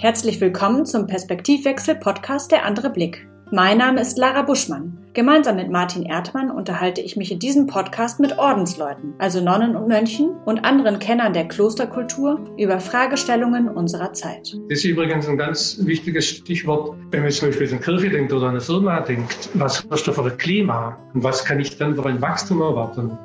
Herzlich willkommen zum Perspektivwechsel-Podcast Der andere Blick. Mein Name ist Lara Buschmann. Gemeinsam mit Martin Erdmann unterhalte ich mich in diesem Podcast mit Ordensleuten, also Nonnen und Mönchen und anderen Kennern der Klosterkultur über Fragestellungen unserer Zeit. Das ist übrigens ein ganz wichtiges Stichwort, wenn man zum Beispiel an Kirche denkt oder an eine Firma denkt. Was hast du für ein Klima? Und was kann ich dann für ein Wachstum erwarten?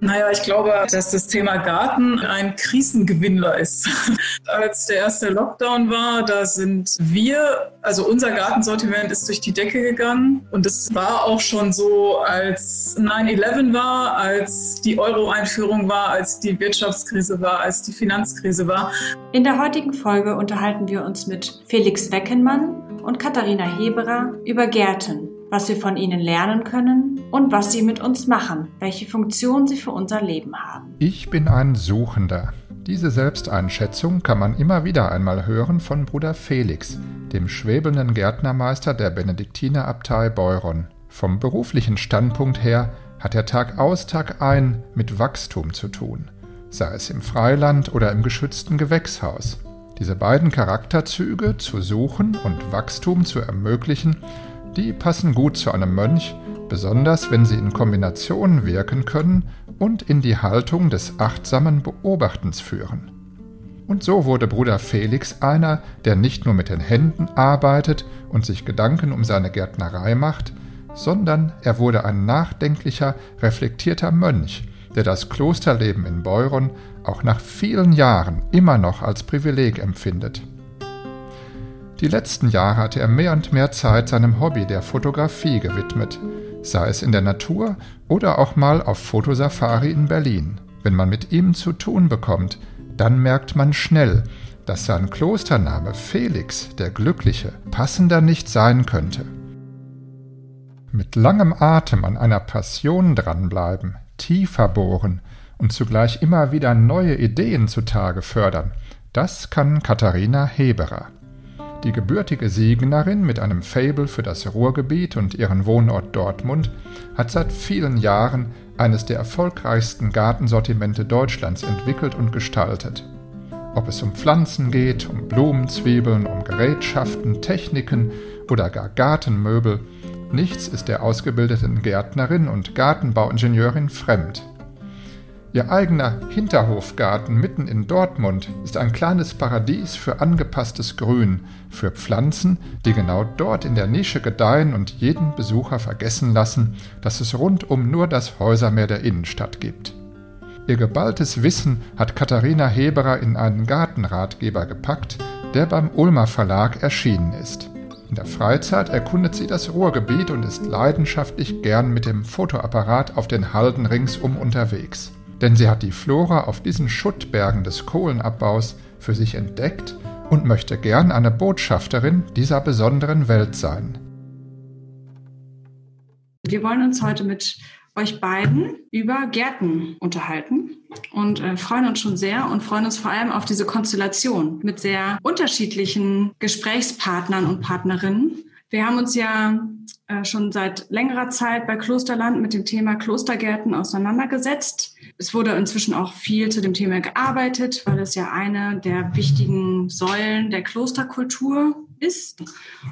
Naja, ich glaube, dass das Thema Garten ein Krisengewinnler ist. Als der erste Lockdown war, da sind wir, also unser Gartensortiment ist durch die Decke gegangen. Und es war auch schon so, als 9-11 war, als die Euro-Einführung war, als die Wirtschaftskrise war, als die Finanzkrise war. In der heutigen Folge unterhalten wir uns mit Felix Weckenmann und Katharina Heberer über Gärten was wir von ihnen lernen können und was sie mit uns machen, welche Funktion sie für unser Leben haben. Ich bin ein Suchender. Diese Selbsteinschätzung kann man immer wieder einmal hören von Bruder Felix, dem schwebelnden Gärtnermeister der Benediktinerabtei Beuron. Vom beruflichen Standpunkt her hat er Tag aus, Tag ein mit Wachstum zu tun, sei es im Freiland oder im geschützten Gewächshaus. Diese beiden Charakterzüge zu suchen und Wachstum zu ermöglichen, die passen gut zu einem Mönch, besonders wenn sie in Kombination wirken können und in die Haltung des achtsamen Beobachtens führen. Und so wurde Bruder Felix einer, der nicht nur mit den Händen arbeitet und sich Gedanken um seine Gärtnerei macht, sondern er wurde ein nachdenklicher, reflektierter Mönch, der das Klosterleben in Beuron auch nach vielen Jahren immer noch als Privileg empfindet. Die letzten Jahre hatte er mehr und mehr Zeit seinem Hobby der Fotografie gewidmet, sei es in der Natur oder auch mal auf Fotosafari in Berlin. Wenn man mit ihm zu tun bekommt, dann merkt man schnell, dass sein Klostername Felix, der Glückliche, passender nicht sein könnte. Mit langem Atem an einer Passion dranbleiben, tiefer bohren und zugleich immer wieder neue Ideen zutage fördern, das kann Katharina Heberer. Die gebürtige Siegnerin mit einem Fabel für das Ruhrgebiet und ihren Wohnort Dortmund hat seit vielen Jahren eines der erfolgreichsten Gartensortimente Deutschlands entwickelt und gestaltet. Ob es um Pflanzen geht, um Blumenzwiebeln, um Gerätschaften, Techniken oder gar Gartenmöbel, nichts ist der ausgebildeten Gärtnerin und Gartenbauingenieurin fremd. Ihr eigener Hinterhofgarten mitten in Dortmund ist ein kleines Paradies für angepasstes Grün, für Pflanzen, die genau dort in der Nische gedeihen und jeden Besucher vergessen lassen, dass es rundum nur das Häusermeer der Innenstadt gibt. Ihr geballtes Wissen hat Katharina Heberer in einen Gartenratgeber gepackt, der beim Ulmer Verlag erschienen ist. In der Freizeit erkundet sie das Ruhrgebiet und ist leidenschaftlich gern mit dem Fotoapparat auf den Halden ringsum unterwegs denn sie hat die Flora auf diesen Schuttbergen des Kohlenabbaus für sich entdeckt und möchte gern eine Botschafterin dieser besonderen Welt sein. Wir wollen uns heute mit euch beiden über Gärten unterhalten und äh, freuen uns schon sehr und freuen uns vor allem auf diese Konstellation mit sehr unterschiedlichen Gesprächspartnern und Partnerinnen. Wir haben uns ja schon seit längerer Zeit bei Klosterland mit dem Thema Klostergärten auseinandergesetzt es wurde inzwischen auch viel zu dem Thema gearbeitet, weil es ja eine der wichtigen Säulen der Klosterkultur ist.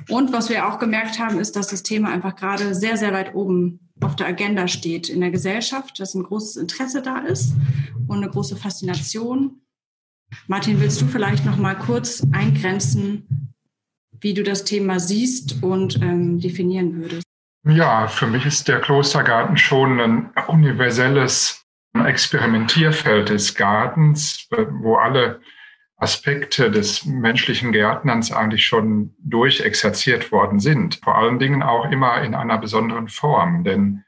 Und was wir auch gemerkt haben, ist, dass das Thema einfach gerade sehr, sehr weit oben auf der Agenda steht in der Gesellschaft, dass ein großes Interesse da ist und eine große Faszination. Martin, willst du vielleicht noch mal kurz eingrenzen, wie du das Thema siehst und ähm, definieren würdest? Ja, für mich ist der Klostergarten schon ein universelles Experimentierfeld des Gartens, wo alle Aspekte des menschlichen Gärtnerns eigentlich schon durchexerziert worden sind. Vor allen Dingen auch immer in einer besonderen Form. Denn,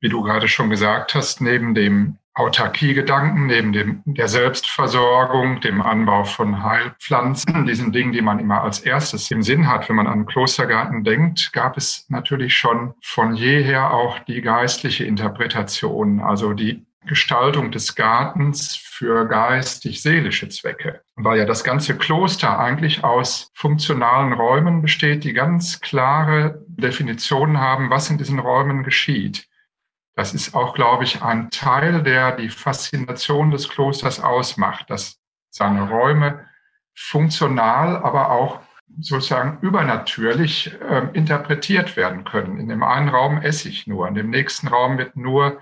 wie du gerade schon gesagt hast, neben dem Autarkiegedanken, neben dem, der Selbstversorgung, dem Anbau von Heilpflanzen, diesen Dingen, die man immer als erstes im Sinn hat, wenn man an Klostergarten denkt, gab es natürlich schon von jeher auch die geistliche Interpretation, also die Gestaltung des Gartens für geistig-seelische Zwecke, weil ja das ganze Kloster eigentlich aus funktionalen Räumen besteht, die ganz klare Definitionen haben, was in diesen Räumen geschieht. Das ist auch, glaube ich, ein Teil, der die Faszination des Klosters ausmacht, dass seine Räume funktional, aber auch sozusagen übernatürlich äh, interpretiert werden können. In dem einen Raum esse ich nur, in dem nächsten Raum wird nur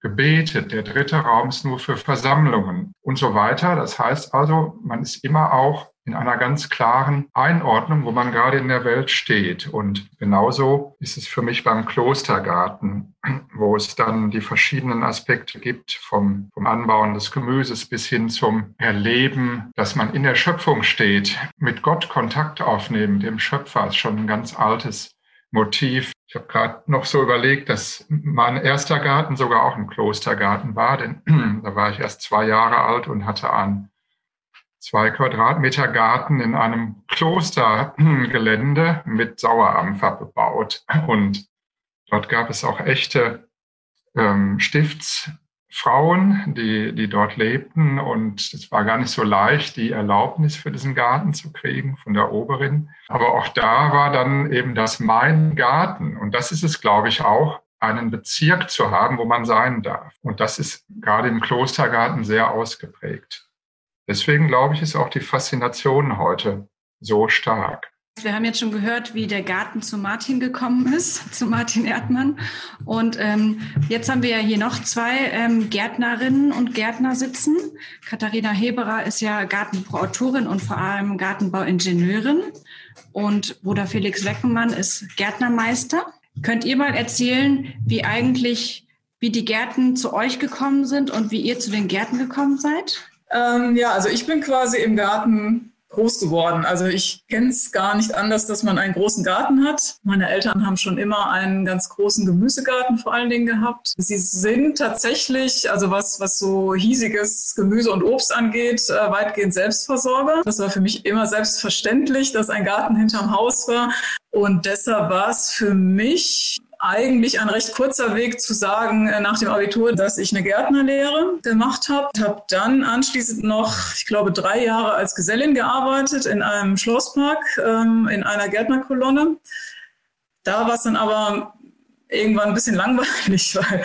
gebetet, der dritte Raum ist nur für Versammlungen und so weiter. Das heißt also, man ist immer auch in einer ganz klaren Einordnung, wo man gerade in der Welt steht. Und genauso ist es für mich beim Klostergarten, wo es dann die verschiedenen Aspekte gibt, vom, vom Anbauen des Gemüses bis hin zum Erleben, dass man in der Schöpfung steht, mit Gott Kontakt aufnehmen, dem Schöpfer, ist schon ein ganz altes Motiv. Ich habe gerade noch so überlegt, dass mein erster Garten sogar auch ein Klostergarten war, denn da war ich erst zwei Jahre alt und hatte einen zwei Quadratmeter Garten in einem Klostergelände mit Sauerampfer bebaut. Und dort gab es auch echte ähm, Stifts, Frauen, die, die dort lebten. Und es war gar nicht so leicht, die Erlaubnis für diesen Garten zu kriegen von der Oberin. Aber auch da war dann eben das mein Garten. Und das ist es, glaube ich, auch, einen Bezirk zu haben, wo man sein darf. Und das ist gerade im Klostergarten sehr ausgeprägt. Deswegen glaube ich, ist auch die Faszination heute so stark. Wir haben jetzt schon gehört, wie der Garten zu Martin gekommen ist, zu Martin Erdmann. Und ähm, jetzt haben wir ja hier noch zwei ähm, Gärtnerinnen und Gärtner sitzen. Katharina Heberer ist ja Gartenbauautorin und vor allem Gartenbauingenieurin. Und Bruder Felix Weckenmann ist Gärtnermeister. Könnt ihr mal erzählen, wie eigentlich, wie die Gärten zu euch gekommen sind und wie ihr zu den Gärten gekommen seid? Ähm, ja, also ich bin quasi im Garten groß geworden. Also ich kenne es gar nicht anders, dass man einen großen Garten hat. Meine Eltern haben schon immer einen ganz großen Gemüsegarten vor allen Dingen gehabt. Sie sind tatsächlich, also was, was so hiesiges Gemüse und Obst angeht, äh, weitgehend Selbstversorger. Das war für mich immer selbstverständlich, dass ein Garten hinterm Haus war. Und deshalb war es für mich eigentlich ein recht kurzer Weg zu sagen äh, nach dem Abitur, dass ich eine Gärtnerlehre gemacht habe. Habe dann anschließend noch, ich glaube, drei Jahre als Gesellin gearbeitet in einem Schlosspark, ähm, in einer Gärtnerkolonne. Da war es dann aber irgendwann ein bisschen langweilig, weil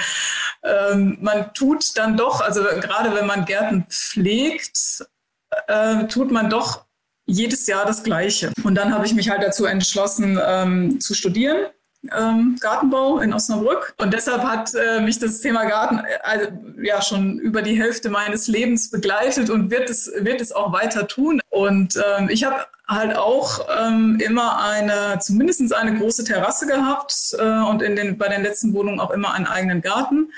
ähm, man tut dann doch, also gerade wenn man Gärten pflegt, äh, tut man doch jedes Jahr das Gleiche. Und dann habe ich mich halt dazu entschlossen, ähm, zu studieren ähm, Gartenbau in Osnabrück. Und deshalb hat äh, mich das Thema Garten äh, also, ja schon über die Hälfte meines Lebens begleitet und wird es, wird es auch weiter tun. Und ähm, ich habe halt auch ähm, immer eine, zumindest eine große Terrasse gehabt äh, und in den, bei den letzten Wohnungen auch immer einen eigenen Garten.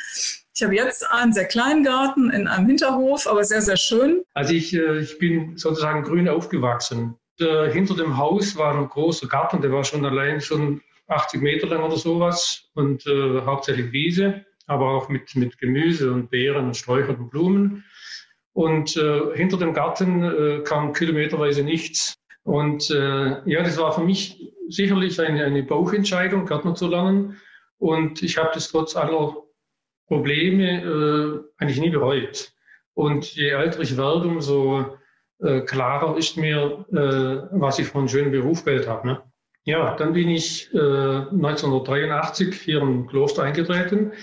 Ich habe jetzt einen sehr kleinen Garten in einem Hinterhof, aber sehr, sehr schön. Also ich, äh, ich bin sozusagen grün aufgewachsen. Äh, hinter dem Haus war ein großer Garten, der war schon allein schon 80 Meter lang oder sowas und äh, hauptsächlich Wiese, aber auch mit, mit Gemüse und Beeren und Sträuchern und Blumen. Und äh, hinter dem Garten äh, kam kilometerweise nichts. Und äh, ja, das war für mich sicherlich eine, eine Bauchentscheidung, Gärtner zu lernen. Und ich habe das trotz aller Probleme äh, eigentlich nie bereut. Und je älter ich werde, umso äh, klarer ist mir, äh, was ich für einen schönen Beruf gewählt habe. Ne? Ja, dann bin ich äh, 1983 hier im Kloster eingetreten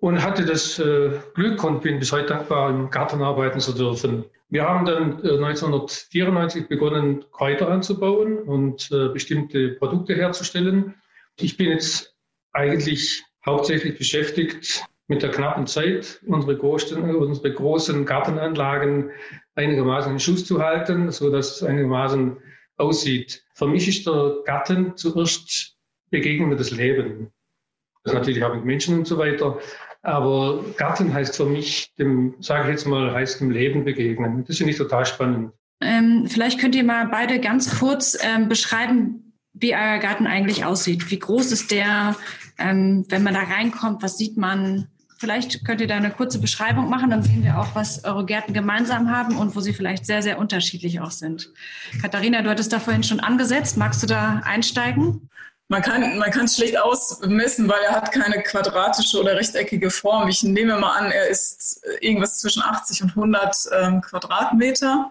und hatte das äh, Glück und bin bis heute dankbar, im Garten arbeiten zu dürfen. Wir haben dann äh, 1994 begonnen, Kräuter anzubauen und äh, bestimmte Produkte herzustellen. Ich bin jetzt eigentlich hauptsächlich beschäftigt mit der knappen Zeit, unsere großen, unsere großen Gartenanlagen einigermaßen in Schuss zu halten, so dass es einigermaßen aussieht. Für mich ist der Garten zuerst das Leben. Das natürlich auch mit Menschen und so weiter. Aber Garten heißt für mich, dem, sage ich jetzt mal, heißt dem Leben begegnen. Das finde ich total spannend. Ähm, vielleicht könnt ihr mal beide ganz kurz ähm, beschreiben, wie euer Garten eigentlich aussieht. Wie groß ist der? Ähm, wenn man da reinkommt, was sieht man? Vielleicht könnt ihr da eine kurze Beschreibung machen, dann sehen wir auch, was eure Gärten gemeinsam haben und wo sie vielleicht sehr, sehr unterschiedlich auch sind. Katharina, du hattest da vorhin schon angesetzt. Magst du da einsteigen? Man kann man kann es schlecht ausmessen, weil er hat keine quadratische oder rechteckige Form. Ich nehme mal an, er ist irgendwas zwischen 80 und 100 ähm, Quadratmeter.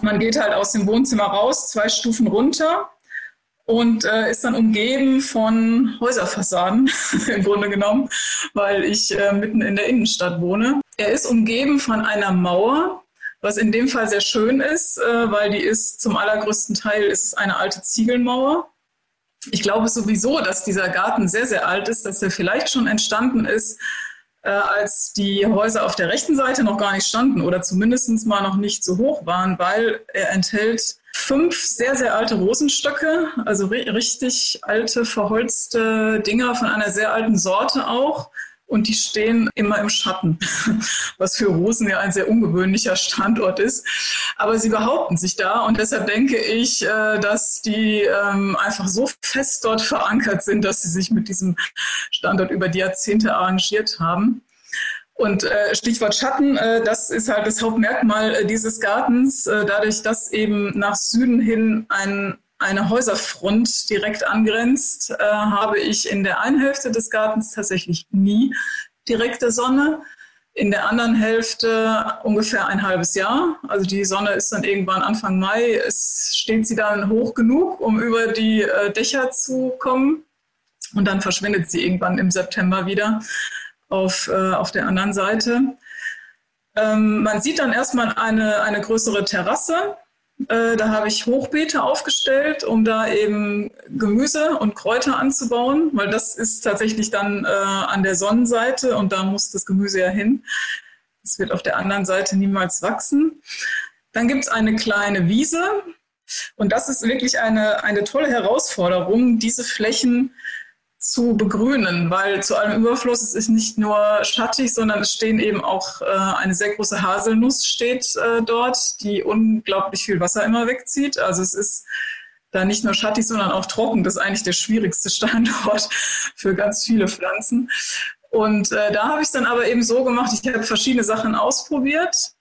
Man geht halt aus dem Wohnzimmer raus, zwei Stufen runter und äh, ist dann umgeben von Häuserfassaden im Grunde genommen, weil ich äh, mitten in der Innenstadt wohne. Er ist umgeben von einer Mauer, was in dem Fall sehr schön ist, äh, weil die ist zum allergrößten Teil ist eine alte Ziegelmauer. Ich glaube sowieso, dass dieser Garten sehr, sehr alt ist, dass er vielleicht schon entstanden ist, äh, als die Häuser auf der rechten Seite noch gar nicht standen oder zumindest mal noch nicht so hoch waren, weil er enthält fünf sehr, sehr alte Rosenstöcke, also richtig alte, verholzte Dinger von einer sehr alten Sorte auch. Und die stehen immer im Schatten, was für Rosen ja ein sehr ungewöhnlicher Standort ist. Aber sie behaupten sich da und deshalb denke ich, äh, dass die ähm, einfach so fest dort verankert sind, dass sie sich mit diesem Standort über die Jahrzehnte arrangiert haben. Und äh, Stichwort Schatten, äh, das ist halt das Hauptmerkmal äh, dieses Gartens, äh, dadurch, dass eben nach Süden hin ein, eine Häuserfront direkt angrenzt, äh, habe ich in der einen Hälfte des Gartens tatsächlich nie direkte Sonne. In der anderen Hälfte ungefähr ein halbes Jahr. Also die Sonne ist dann irgendwann Anfang Mai. Es steht sie dann hoch genug, um über die äh, Dächer zu kommen. Und dann verschwindet sie irgendwann im September wieder auf, äh, auf der anderen Seite. Ähm, man sieht dann erstmal eine, eine größere Terrasse. Äh, da habe ich Hochbeete aufgestellt, um da eben Gemüse und Kräuter anzubauen, weil das ist tatsächlich dann äh, an der Sonnenseite und da muss das Gemüse ja hin. Es wird auf der anderen Seite niemals wachsen. Dann gibt es eine kleine Wiese und das ist wirklich eine, eine tolle Herausforderung, diese Flächen zu begrünen, weil zu allem Überfluss es ist nicht nur schattig, sondern es stehen eben auch äh, eine sehr große Haselnuss steht äh, dort, die unglaublich viel Wasser immer wegzieht. Also es ist da nicht nur schattig, sondern auch trocken. Das ist eigentlich der schwierigste Standort für ganz viele Pflanzen. Und äh, da habe ich es dann aber eben so gemacht, ich habe verschiedene Sachen ausprobiert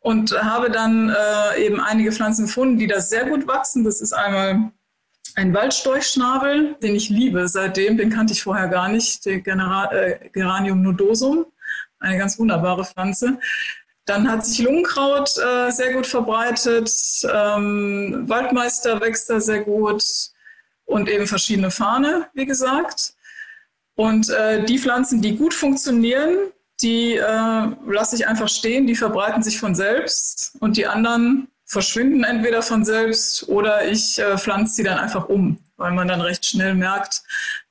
und habe dann äh, eben einige Pflanzen gefunden, die da sehr gut wachsen. Das ist einmal ein Waldstorchschnabel, den ich liebe. Seitdem, den kannte ich vorher gar nicht, der Genera äh, Geranium nodosum, eine ganz wunderbare Pflanze. Dann hat sich Lungenkraut äh, sehr gut verbreitet, ähm, Waldmeister wächst da sehr gut. Und eben verschiedene Fahne, wie gesagt. Und äh, die Pflanzen, die gut funktionieren, die äh, lasse ich einfach stehen, die verbreiten sich von selbst. Und die anderen verschwinden entweder von selbst oder ich äh, pflanze sie dann einfach um, weil man dann recht schnell merkt,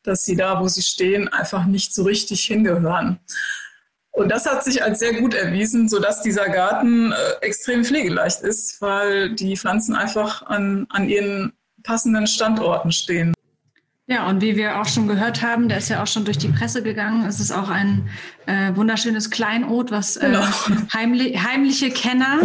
dass sie da, wo sie stehen, einfach nicht so richtig hingehören. Und das hat sich als sehr gut erwiesen, sodass dieser Garten äh, extrem pflegeleicht ist, weil die Pflanzen einfach an, an ihren passenden Standorten stehen. Ja, und wie wir auch schon gehört haben, der ist ja auch schon durch die Presse gegangen. Es ist auch ein äh, wunderschönes Kleinod, was äh, genau. heimli heimliche Kenner,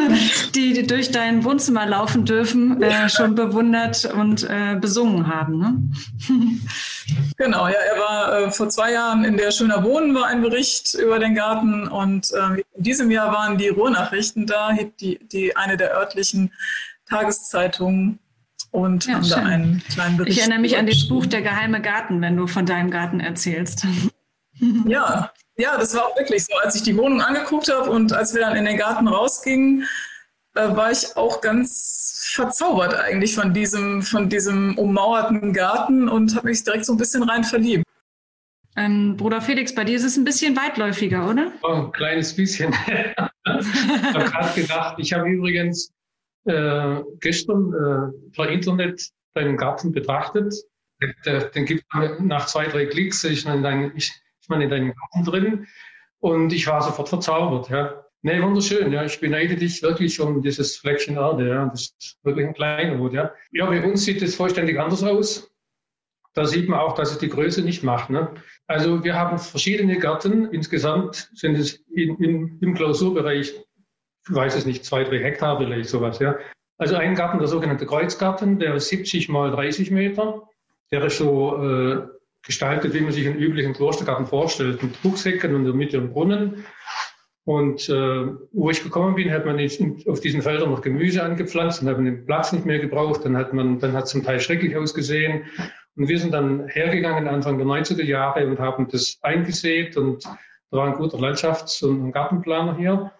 die durch dein Wohnzimmer laufen dürfen, äh, schon bewundert und äh, besungen haben. Ne? genau, ja, er war äh, vor zwei Jahren in der Schöner Wohnen war ein Bericht über den Garten und äh, in diesem Jahr waren die Ruhrnachrichten da, die, die eine der örtlichen Tageszeitungen und ja, haben schön. da einen kleinen Bericht. Ich erinnere mich an das Buch Der geheime Garten, wenn du von deinem Garten erzählst. Ja, ja, das war auch wirklich so. Als ich die Wohnung angeguckt habe und als wir dann in den Garten rausgingen, äh, war ich auch ganz verzaubert eigentlich von diesem, von diesem ummauerten Garten und habe mich direkt so ein bisschen rein verliebt. Ähm, Bruder Felix, bei dir ist es ein bisschen weitläufiger, oder? Oh, ein kleines bisschen. ich habe gerade gedacht, ich habe übrigens äh, gestern äh, per Internet deinen Garten betrachtet. Den gibt nach zwei, drei Klicks, ist man in, dein, ich, ist man in deinem Garten drin und ich war sofort verzaubert. Ja. Nee, wunderschön. Ja. Ich beneide dich wirklich um dieses Fleckchen Erde. Ja. Das ist wirklich ein Kleinod. Ja. ja, bei uns sieht es vollständig anders aus. Da sieht man auch, dass es die Größe nicht macht. Ne? Also wir haben verschiedene Gärten. Insgesamt sind es in, in, im Klausurbereich ich weiß es nicht, zwei, drei Hektar vielleicht sowas, ja. Also ein Garten, der sogenannte Kreuzgarten, der ist 70 mal 30 Meter. Der ist so äh, gestaltet, wie man sich einen üblichen Klostergarten vorstellt, mit Druckshecken und in der Mitte ein Brunnen. Und äh, wo ich gekommen bin, hat man auf diesen Feldern noch Gemüse angepflanzt und hat den Platz nicht mehr gebraucht. Dann hat man, dann hat es zum Teil schrecklich ausgesehen. Und wir sind dann hergegangen Anfang der 90er Jahre und haben das eingesät und da war ein guter Landschafts- und Gartenplaner hier.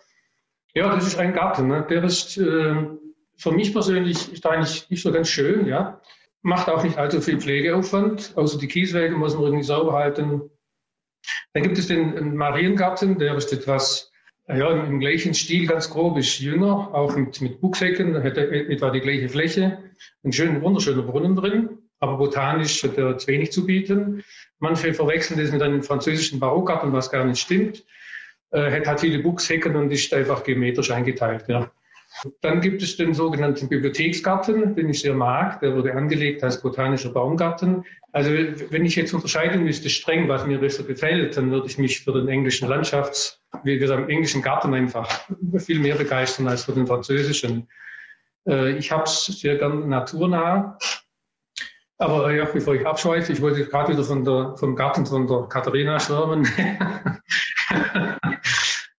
Ja, das ist ein Garten. Ne? Der ist äh, für mich persönlich ist eigentlich nicht so ganz schön. Ja, macht auch nicht allzu viel Pflegeaufwand. Außer die Kieswege muss man irgendwie sauber halten. Dann gibt es den Mariengarten, der ist etwas Ja, im gleichen Stil ganz grob ist jünger, auch mit, mit Buchsäcken, da hätte etwa die gleiche Fläche, ein schöner, wunderschöner Brunnen drin, aber botanisch hat er zu wenig zu bieten. Manche verwechseln das mit einem französischen Barockgarten, was gar nicht stimmt. Äh, hat halt viele Buchshecken und ist einfach geometrisch eingeteilt. Ja. Dann gibt es den sogenannten Bibliotheksgarten, den ich sehr mag. Der wurde angelegt als botanischer Baumgarten. Also wenn ich jetzt unterscheiden müsste streng, was mir besser gefällt, dann würde ich mich für den englischen Landschafts, wie wir sagen, englischen Garten einfach viel mehr begeistern als für den französischen. Äh, ich habe es sehr gern naturnah. Aber ja, bevor ich abschweife, ich wollte gerade wieder von der, vom Garten von der Katharina schwärmen.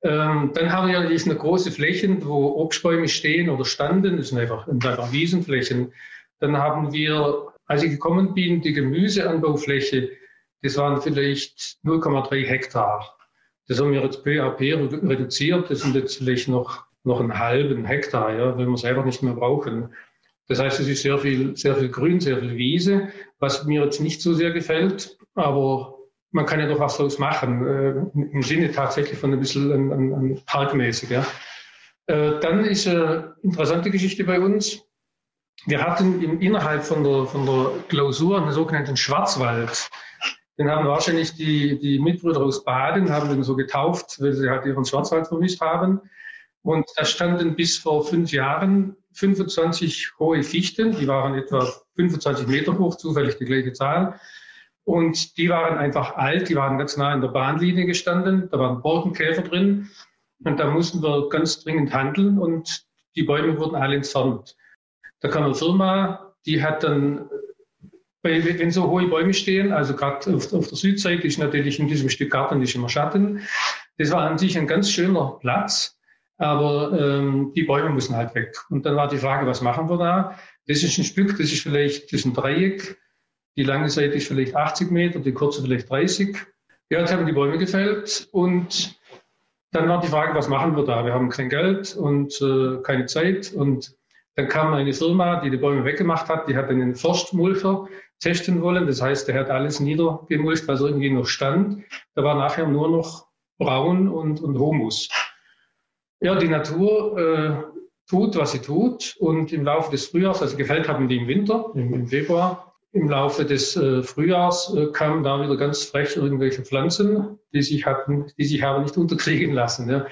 Ähm, dann haben wir natürlich eine große Flächen, wo Obstbäume stehen oder standen. Das sind einfach, einfach Wiesenflächen. Dann haben wir, als ich gekommen bin, die Gemüseanbaufläche, das waren vielleicht 0,3 Hektar. Das haben wir jetzt peu à peu reduziert. Das sind jetzt vielleicht noch, noch einen halben Hektar, ja, wenn wir es einfach nicht mehr brauchen. Das heißt, es ist sehr viel, sehr viel Grün, sehr viel Wiese, was mir jetzt nicht so sehr gefällt. Aber man kann ja doch was daraus machen, äh, im Sinne tatsächlich von ein bisschen an, an, an parkmäßig. Ja. Äh, dann ist eine interessante Geschichte bei uns. Wir hatten im, innerhalb von der, von der Klausur einen sogenannten Schwarzwald. Den haben wahrscheinlich die, die Mitbrüder aus Baden, haben den so getauft, weil sie halt ihren Schwarzwald vermisst haben. Und da standen bis vor fünf Jahren 25 hohe Fichten, die waren etwa 25 Meter hoch, zufällig die gleiche Zahl. Und die waren einfach alt, die waren ganz nah an der Bahnlinie gestanden, da waren Borkenkäfer drin. Und da mussten wir ganz dringend handeln und die Bäume wurden alle entfernt. Da kam eine Firma, die hat dann, wenn so hohe Bäume stehen, also gerade auf, auf, der Südseite ist natürlich in diesem Stück Garten nicht immer Schatten. Das war an sich ein ganz schöner Platz, aber ähm, die Bäume müssen halt weg. Und dann war die Frage, was machen wir da? Das ist ein Stück, das ist vielleicht, das ist ein Dreieck, die lange Seite ist vielleicht 80 Meter, die kurze vielleicht 30. Ja, jetzt haben die Bäume gefällt und dann war die Frage, was machen wir da? Wir haben kein Geld und äh, keine Zeit. Und dann kam eine Firma, die die Bäume weggemacht hat, die hat einen Forstmulcher testen wollen. Das heißt, der hat alles niedergemulcht, was irgendwie noch stand. Da war nachher nur noch Braun und, und Humus. Ja, die Natur äh, tut, was sie tut. Und im Laufe des Frühjahrs, also gefällt haben die im Winter, im, im Februar, im Laufe des äh, Frühjahrs äh, kamen da wieder ganz frech irgendwelche Pflanzen, die sich hatten, die sich aber nicht unterkriegen lassen. Ja.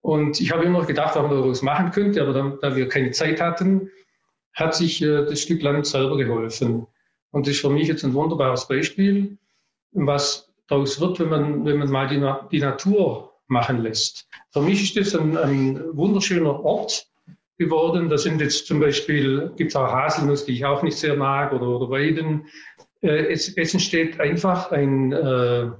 Und ich habe immer noch gedacht, ob man daraus machen könnte, aber dann, da wir keine Zeit hatten, hat sich äh, das Stück Land selber geholfen. Und das ist für mich jetzt ein wunderbares Beispiel, was daraus wird, wenn man, wenn man mal die, die Natur machen lässt. Für mich ist das ein, ein wunderschöner Ort, geworden. Da sind jetzt zum Beispiel, gibt es auch Haselnuss, die ich auch nicht sehr mag, oder, oder Weiden. Äh, es, es, entsteht einfach ein, äh,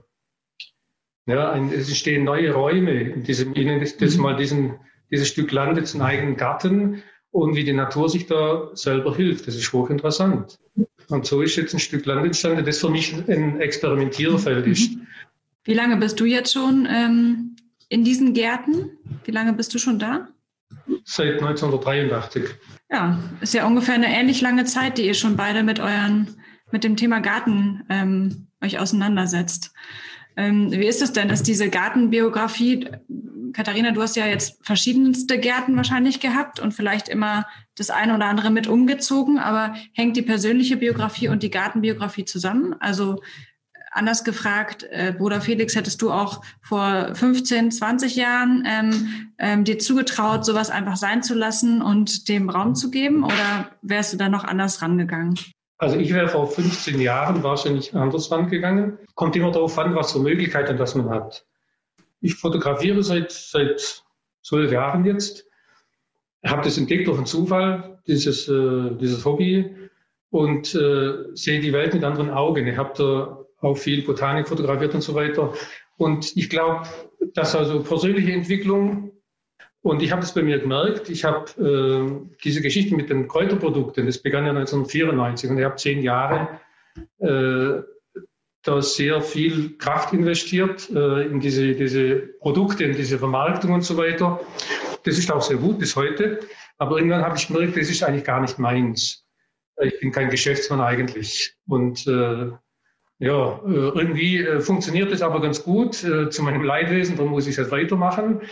ja, ein, es entstehen neue Räume in diesem, ihnen ist das mhm. mal diesen, dieses Stück Land jetzt einen eigenen Garten und wie die Natur sich da selber hilft. Das ist hochinteressant. Und so ist jetzt ein Stück Land entstanden, das für mich ein Experimentierfeld ist. Wie lange bist du jetzt schon ähm, in diesen Gärten? Wie lange bist du schon da? Seit 1983. Ja, ist ja ungefähr eine ähnlich lange Zeit, die ihr schon beide mit euren, mit dem Thema Garten ähm, euch auseinandersetzt. Ähm, wie ist es denn, dass diese Gartenbiografie, Katharina, du hast ja jetzt verschiedenste Gärten wahrscheinlich gehabt und vielleicht immer das eine oder andere mit umgezogen, aber hängt die persönliche Biografie und die Gartenbiografie zusammen? Also Anders gefragt, äh, Bruder Felix, hättest du auch vor 15, 20 Jahren ähm, ähm, dir zugetraut, sowas einfach sein zu lassen und dem Raum zu geben? Oder wärst du da noch anders rangegangen? Also ich wäre vor 15 Jahren wahrscheinlich anders rangegangen. Kommt immer darauf an, was für Möglichkeiten das man hat. Ich fotografiere seit, seit zwölf Jahren jetzt. Ich habe das entdeckt durch einen Zufall, dieses, äh, dieses Hobby, und äh, sehe die Welt mit anderen Augen. Ich habe da auch viel Botanik fotografiert und so weiter. Und ich glaube, dass also persönliche Entwicklung, und ich habe das bei mir gemerkt, ich habe äh, diese Geschichte mit den Kräuterprodukten, das begann ja 1994 und ich habe zehn Jahre äh, da sehr viel Kraft investiert äh, in diese, diese Produkte, in diese Vermarktung und so weiter. Das ist auch sehr gut bis heute. Aber irgendwann habe ich gemerkt, das ist eigentlich gar nicht meins. Ich bin kein Geschäftsmann eigentlich. Und äh, ja, äh, irgendwie äh, funktioniert es aber ganz gut äh, zu meinem Leidwesen, darum muss ich es weitermachen.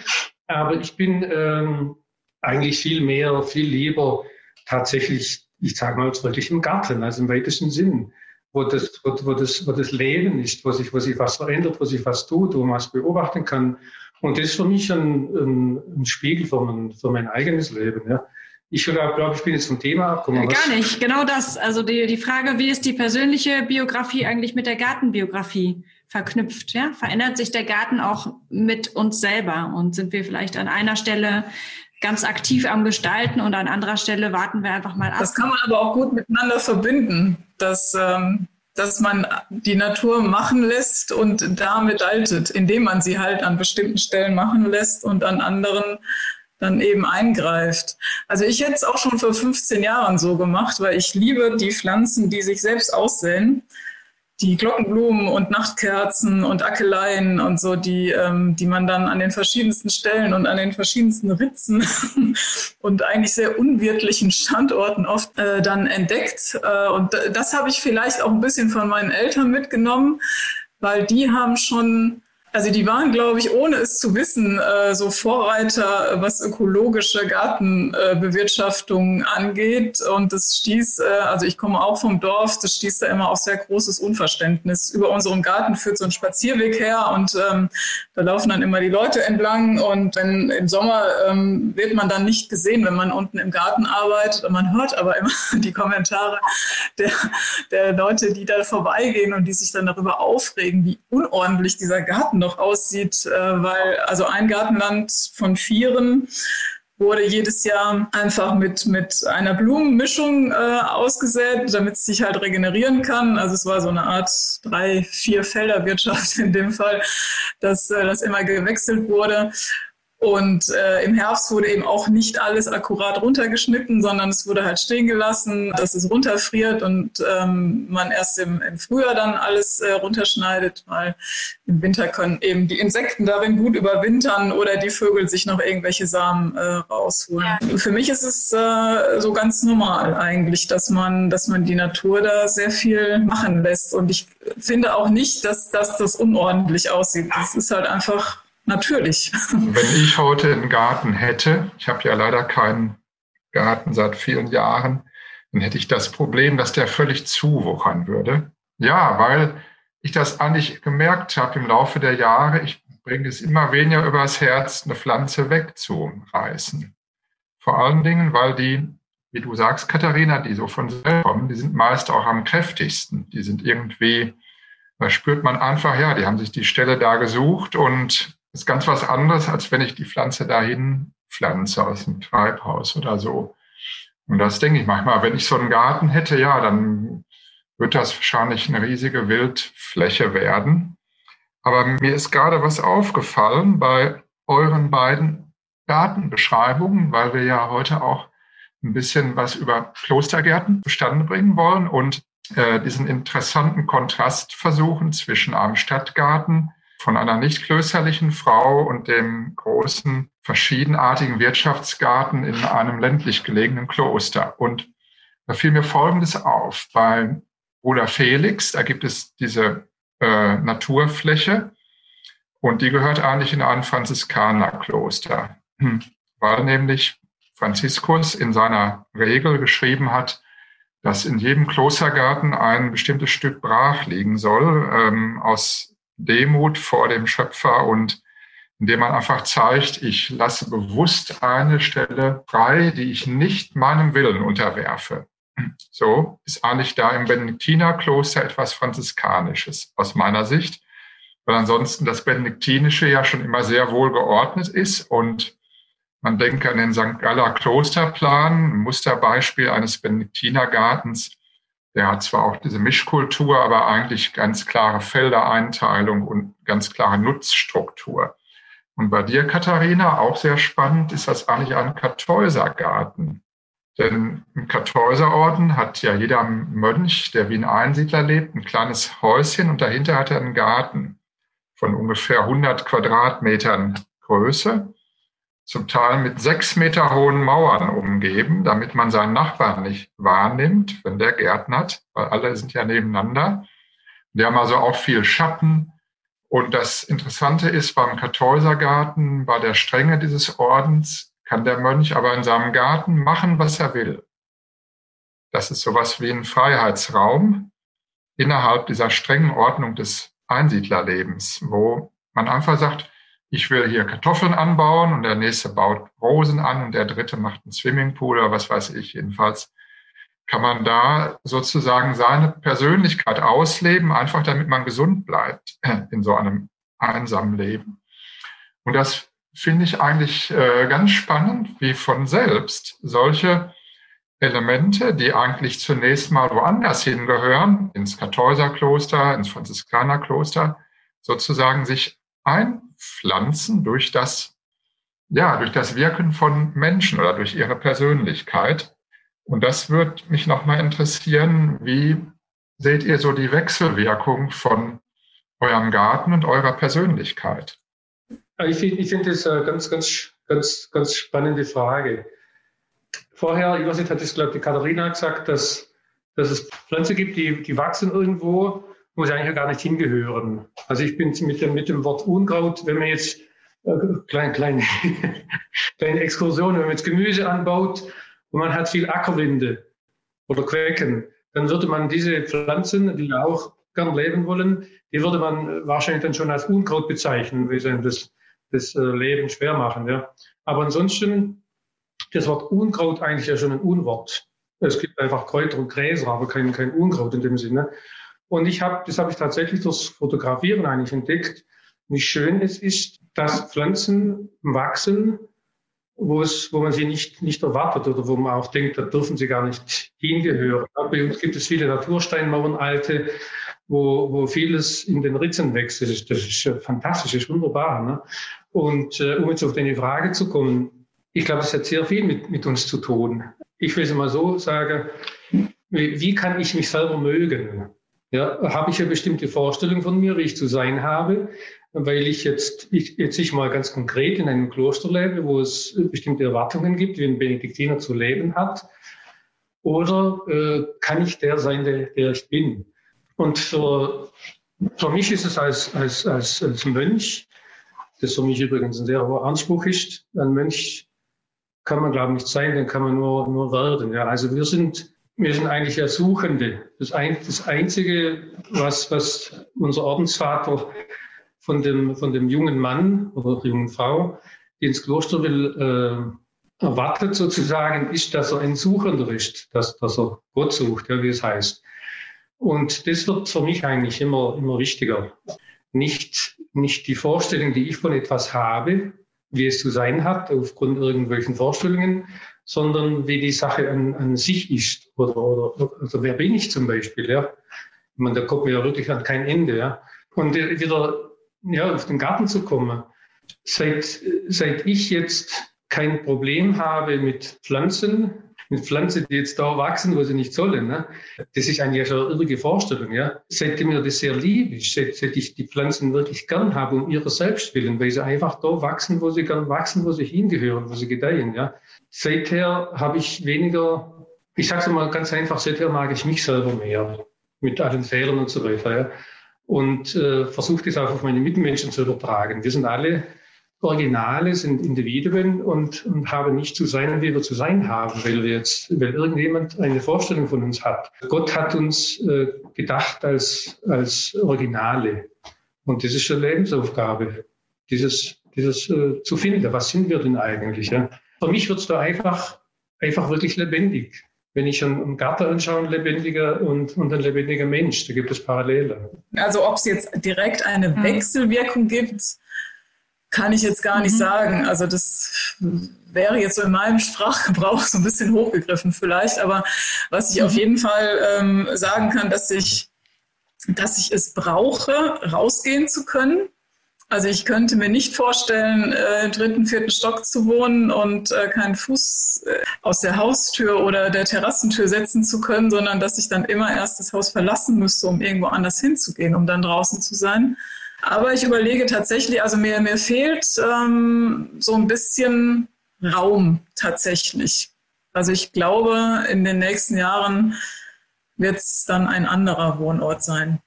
Aber ich bin ähm, eigentlich viel mehr, viel lieber tatsächlich, ich sage mal jetzt wirklich im Garten, also im weitesten Sinn, wo das, wo, wo, das, wo das Leben ist, wo sich, wo sich was verändert, wo sich was tut, wo man was beobachten kann. Und das ist für mich ein, ein, ein Spiegel für mein, für mein eigenes Leben. Ja. Ich glaube, ich bin jetzt vom Thema abgekommen. Gar nicht, genau das. Also die, die Frage, wie ist die persönliche Biografie eigentlich mit der Gartenbiografie verknüpft? Ja? Verändert sich der Garten auch mit uns selber? Und sind wir vielleicht an einer Stelle ganz aktiv am Gestalten und an anderer Stelle warten wir einfach mal ab? Das kann man aber auch gut miteinander verbinden, dass, ähm, dass man die Natur machen lässt und damit altet, indem man sie halt an bestimmten Stellen machen lässt und an anderen dann eben eingreift. Also ich hätte es auch schon vor 15 Jahren so gemacht, weil ich liebe die Pflanzen, die sich selbst aussehen die Glockenblumen und Nachtkerzen und Ackeleien und so, die, ähm, die man dann an den verschiedensten Stellen und an den verschiedensten Ritzen und eigentlich sehr unwirtlichen Standorten oft äh, dann entdeckt. Äh, und das habe ich vielleicht auch ein bisschen von meinen Eltern mitgenommen, weil die haben schon also die waren, glaube ich, ohne es zu wissen, äh, so Vorreiter, was ökologische Gartenbewirtschaftung angeht. Und das stieß, äh, also ich komme auch vom Dorf, das stieß da immer auf sehr großes Unverständnis. Über unseren Garten führt so ein Spazierweg her und ähm, da laufen dann immer die Leute entlang. Und wenn im Sommer ähm, wird man dann nicht gesehen, wenn man unten im Garten arbeitet. Und man hört aber immer die Kommentare der, der Leute, die da vorbeigehen und die sich dann darüber aufregen, wie unordentlich dieser Garten noch aussieht, äh, weil also ein Gartenland von vieren wurde jedes Jahr einfach mit, mit einer Blumenmischung äh, ausgesät, damit es sich halt regenerieren kann. Also es war so eine Art drei, vier Felderwirtschaft in dem Fall, dass äh, das immer gewechselt wurde. Und äh, im Herbst wurde eben auch nicht alles akkurat runtergeschnitten, sondern es wurde halt stehen gelassen, dass es runterfriert und ähm, man erst im, im Frühjahr dann alles äh, runterschneidet, weil im Winter können eben die Insekten darin gut überwintern oder die Vögel sich noch irgendwelche Samen äh, rausholen. Ja. Für mich ist es äh, so ganz normal eigentlich, dass man, dass man die Natur da sehr viel machen lässt. Und ich finde auch nicht, dass, dass das unordentlich aussieht. Es ist halt einfach natürlich. Wenn ich heute einen Garten hätte, ich habe ja leider keinen Garten seit vielen Jahren, dann hätte ich das Problem, dass der völlig zuwuchern würde. Ja, weil ich das eigentlich gemerkt habe im Laufe der Jahre, ich bringe es immer weniger übers Herz, eine Pflanze wegzureißen. Vor allen Dingen, weil die, wie du sagst, Katharina, die so von selber kommen, die sind meist auch am kräftigsten. Die sind irgendwie, da spürt man einfach, ja, die haben sich die Stelle da gesucht und ist ganz was anderes, als wenn ich die Pflanze dahin pflanze aus dem Treibhaus oder so. Und das denke ich manchmal, wenn ich so einen Garten hätte, ja, dann wird das wahrscheinlich eine riesige Wildfläche werden. Aber mir ist gerade was aufgefallen bei euren beiden Gartenbeschreibungen, weil wir ja heute auch ein bisschen was über Klostergärten zustande bringen wollen und äh, diesen interessanten Kontrast versuchen zwischen einem Stadtgarten von einer nicht klösterlichen Frau und dem großen, verschiedenartigen Wirtschaftsgarten in einem ländlich gelegenen Kloster. Und da fiel mir Folgendes auf. Bei Bruder Felix, da gibt es diese äh, Naturfläche und die gehört eigentlich in ein Franziskanerkloster, hm. weil nämlich Franziskus in seiner Regel geschrieben hat, dass in jedem Klostergarten ein bestimmtes Stück brach liegen soll, ähm, aus Demut vor dem Schöpfer und indem man einfach zeigt, ich lasse bewusst eine Stelle frei, die ich nicht meinem Willen unterwerfe. So ist eigentlich da im Benediktinerkloster etwas Franziskanisches aus meiner Sicht, weil ansonsten das Benediktinische ja schon immer sehr wohl geordnet ist und man denke an den St. Galler Klosterplan, ein Musterbeispiel eines Benediktinergartens, der hat zwar auch diese Mischkultur, aber eigentlich ganz klare Feldereinteilung und ganz klare Nutzstruktur. Und bei dir, Katharina, auch sehr spannend, ist das eigentlich ein Kartäusergarten. Denn im Kartäuserorden hat ja jeder Mönch, der wie ein Einsiedler lebt, ein kleines Häuschen und dahinter hat er einen Garten von ungefähr 100 Quadratmetern Größe zum Teil mit sechs Meter hohen Mauern umgeben, damit man seinen Nachbarn nicht wahrnimmt, wenn der gärtnert, weil alle sind ja nebeneinander. Die haben also auch viel Schatten Und das Interessante ist, beim Kartäusergarten, bei der Strenge dieses Ordens, kann der Mönch aber in seinem Garten machen, was er will. Das ist sowas wie ein Freiheitsraum innerhalb dieser strengen Ordnung des Einsiedlerlebens, wo man einfach sagt, ich will hier Kartoffeln anbauen und der nächste baut Rosen an und der dritte macht einen Swimmingpool oder was weiß ich. Jedenfalls kann man da sozusagen seine Persönlichkeit ausleben, einfach damit man gesund bleibt in so einem einsamen Leben. Und das finde ich eigentlich äh, ganz spannend, wie von selbst solche Elemente, die eigentlich zunächst mal woanders hingehören, ins Kartäuserkloster, ins Franziskanerkloster, sozusagen sich einpflanzen durch das, ja, durch das Wirken von Menschen oder durch ihre Persönlichkeit. Und das würde mich nochmal interessieren, wie seht ihr so die Wechselwirkung von eurem Garten und eurer Persönlichkeit? Ich finde find das eine ganz, ganz, ganz, ganz spannende Frage. Vorher, ich weiß nicht, hat es, glaube ich, die Katharina gesagt, dass, dass es Pflanzen gibt, die, die wachsen irgendwo, wo sie eigentlich gar nicht hingehören. Also ich bin mit dem, mit dem Wort Unkraut, wenn man jetzt äh, kleine, kleine, kleine Exkursion, wenn man jetzt Gemüse anbaut, und man hat viel Ackerwinde oder Quäken, dann würde man diese Pflanzen, die ja auch gern leben wollen, die würde man wahrscheinlich dann schon als Unkraut bezeichnen, weil sie das, das äh, Leben schwer machen. Ja. Aber ansonsten, das Wort Unkraut eigentlich ja schon ein Unwort. Es gibt einfach Kräuter und Gräser, aber kein, kein Unkraut in dem Sinne. Und ich habe, das habe ich tatsächlich durchs Fotografieren eigentlich entdeckt, wie schön es ist, dass Pflanzen wachsen, wo, es, wo man sie nicht, nicht erwartet oder wo man auch denkt, da dürfen sie gar nicht hingehören. Bei uns gibt es viele Natursteinmauern, alte, wo, wo vieles in den Ritzen wächst. Das ist, das ist fantastisch, das ist wunderbar. Ne? Und äh, um jetzt auf deine Frage zu kommen, ich glaube, es hat sehr viel mit, mit uns zu tun. Ich will es mal so sagen, wie, wie kann ich mich selber mögen? Ja, habe ich eine bestimmte Vorstellung von mir, wie ich zu sein habe weil ich jetzt, ich, jetzt ich mal ganz konkret in einem Kloster lebe, wo es bestimmte Erwartungen gibt, wie ein Benediktiner zu leben hat. Oder äh, kann ich der sein, der, der ich bin? Und für, für mich ist es als, als, als, als Mönch, das für mich übrigens ein sehr hoher Anspruch ist, ein Mönch kann man, glaube ich, nicht sein, den kann man nur, nur werden. Ja, also wir sind, wir sind eigentlich Ersuchende. Das, ein, das Einzige, was, was unser Ordensvater von dem, von dem jungen Mann oder jungen Frau, die ins Kloster will, äh, erwartet sozusagen, ist, dass er ein Suchender ist, dass, dass er Gott sucht, ja, wie es heißt. Und das wird für mich eigentlich immer, immer wichtiger. Nicht, nicht die Vorstellung, die ich von etwas habe, wie es zu sein hat, aufgrund irgendwelchen Vorstellungen, sondern wie die Sache an, an sich ist. Oder, oder also wer bin ich zum Beispiel? Ja? Ich meine, da kommt mir ja wirklich an kein Ende. Ja? Und wieder ja, auf den Garten zu kommen. Seit, seit ich jetzt kein Problem habe mit Pflanzen, mit Pflanzen, die jetzt da wachsen, wo sie nicht sollen. Ne? Das ist eigentlich eine irrige Vorstellung. Ja? Seitdem mir das sehr lieb ist, seit, seit ich die Pflanzen wirklich gern habe, um ihrer selbst willen, weil sie einfach da wachsen, wo sie gern wachsen, wo sie hingehören, wo sie gedeihen. Ja? Seither habe ich weniger, ich sage es mal ganz einfach, seither mag ich mich selber mehr, mit allen Fehlern und so weiter. Ja? und äh, versuche das auch auf meine Mitmenschen zu übertragen. Wir sind alle Originale, sind Individuen und, und haben nicht zu sein, wie wir zu sein haben, weil wir jetzt, weil irgendjemand eine Vorstellung von uns hat. Gott hat uns äh, gedacht als, als Originale. Und das ist eine Lebensaufgabe, dieses, dieses äh, zu finden. Was sind wir denn eigentlich? Ja? Für mich wird es da einfach, einfach wirklich lebendig wenn ich einen Garten anschaue, ein lebendiger und, und ein lebendiger Mensch, da gibt es Parallele. Also ob es jetzt direkt eine mhm. Wechselwirkung gibt, kann ich jetzt gar nicht mhm. sagen. Also das wäre jetzt so in meinem Sprachgebrauch so ein bisschen hochgegriffen vielleicht, aber was ich mhm. auf jeden Fall ähm, sagen kann, dass ich, dass ich es brauche, rausgehen zu können also ich könnte mir nicht vorstellen, äh, im dritten, vierten Stock zu wohnen und äh, keinen Fuß äh, aus der Haustür oder der Terrassentür setzen zu können, sondern dass ich dann immer erst das Haus verlassen müsste, um irgendwo anders hinzugehen, um dann draußen zu sein. Aber ich überlege tatsächlich, also mir, mir fehlt ähm, so ein bisschen Raum tatsächlich. Also ich glaube, in den nächsten Jahren wird es dann ein anderer Wohnort sein.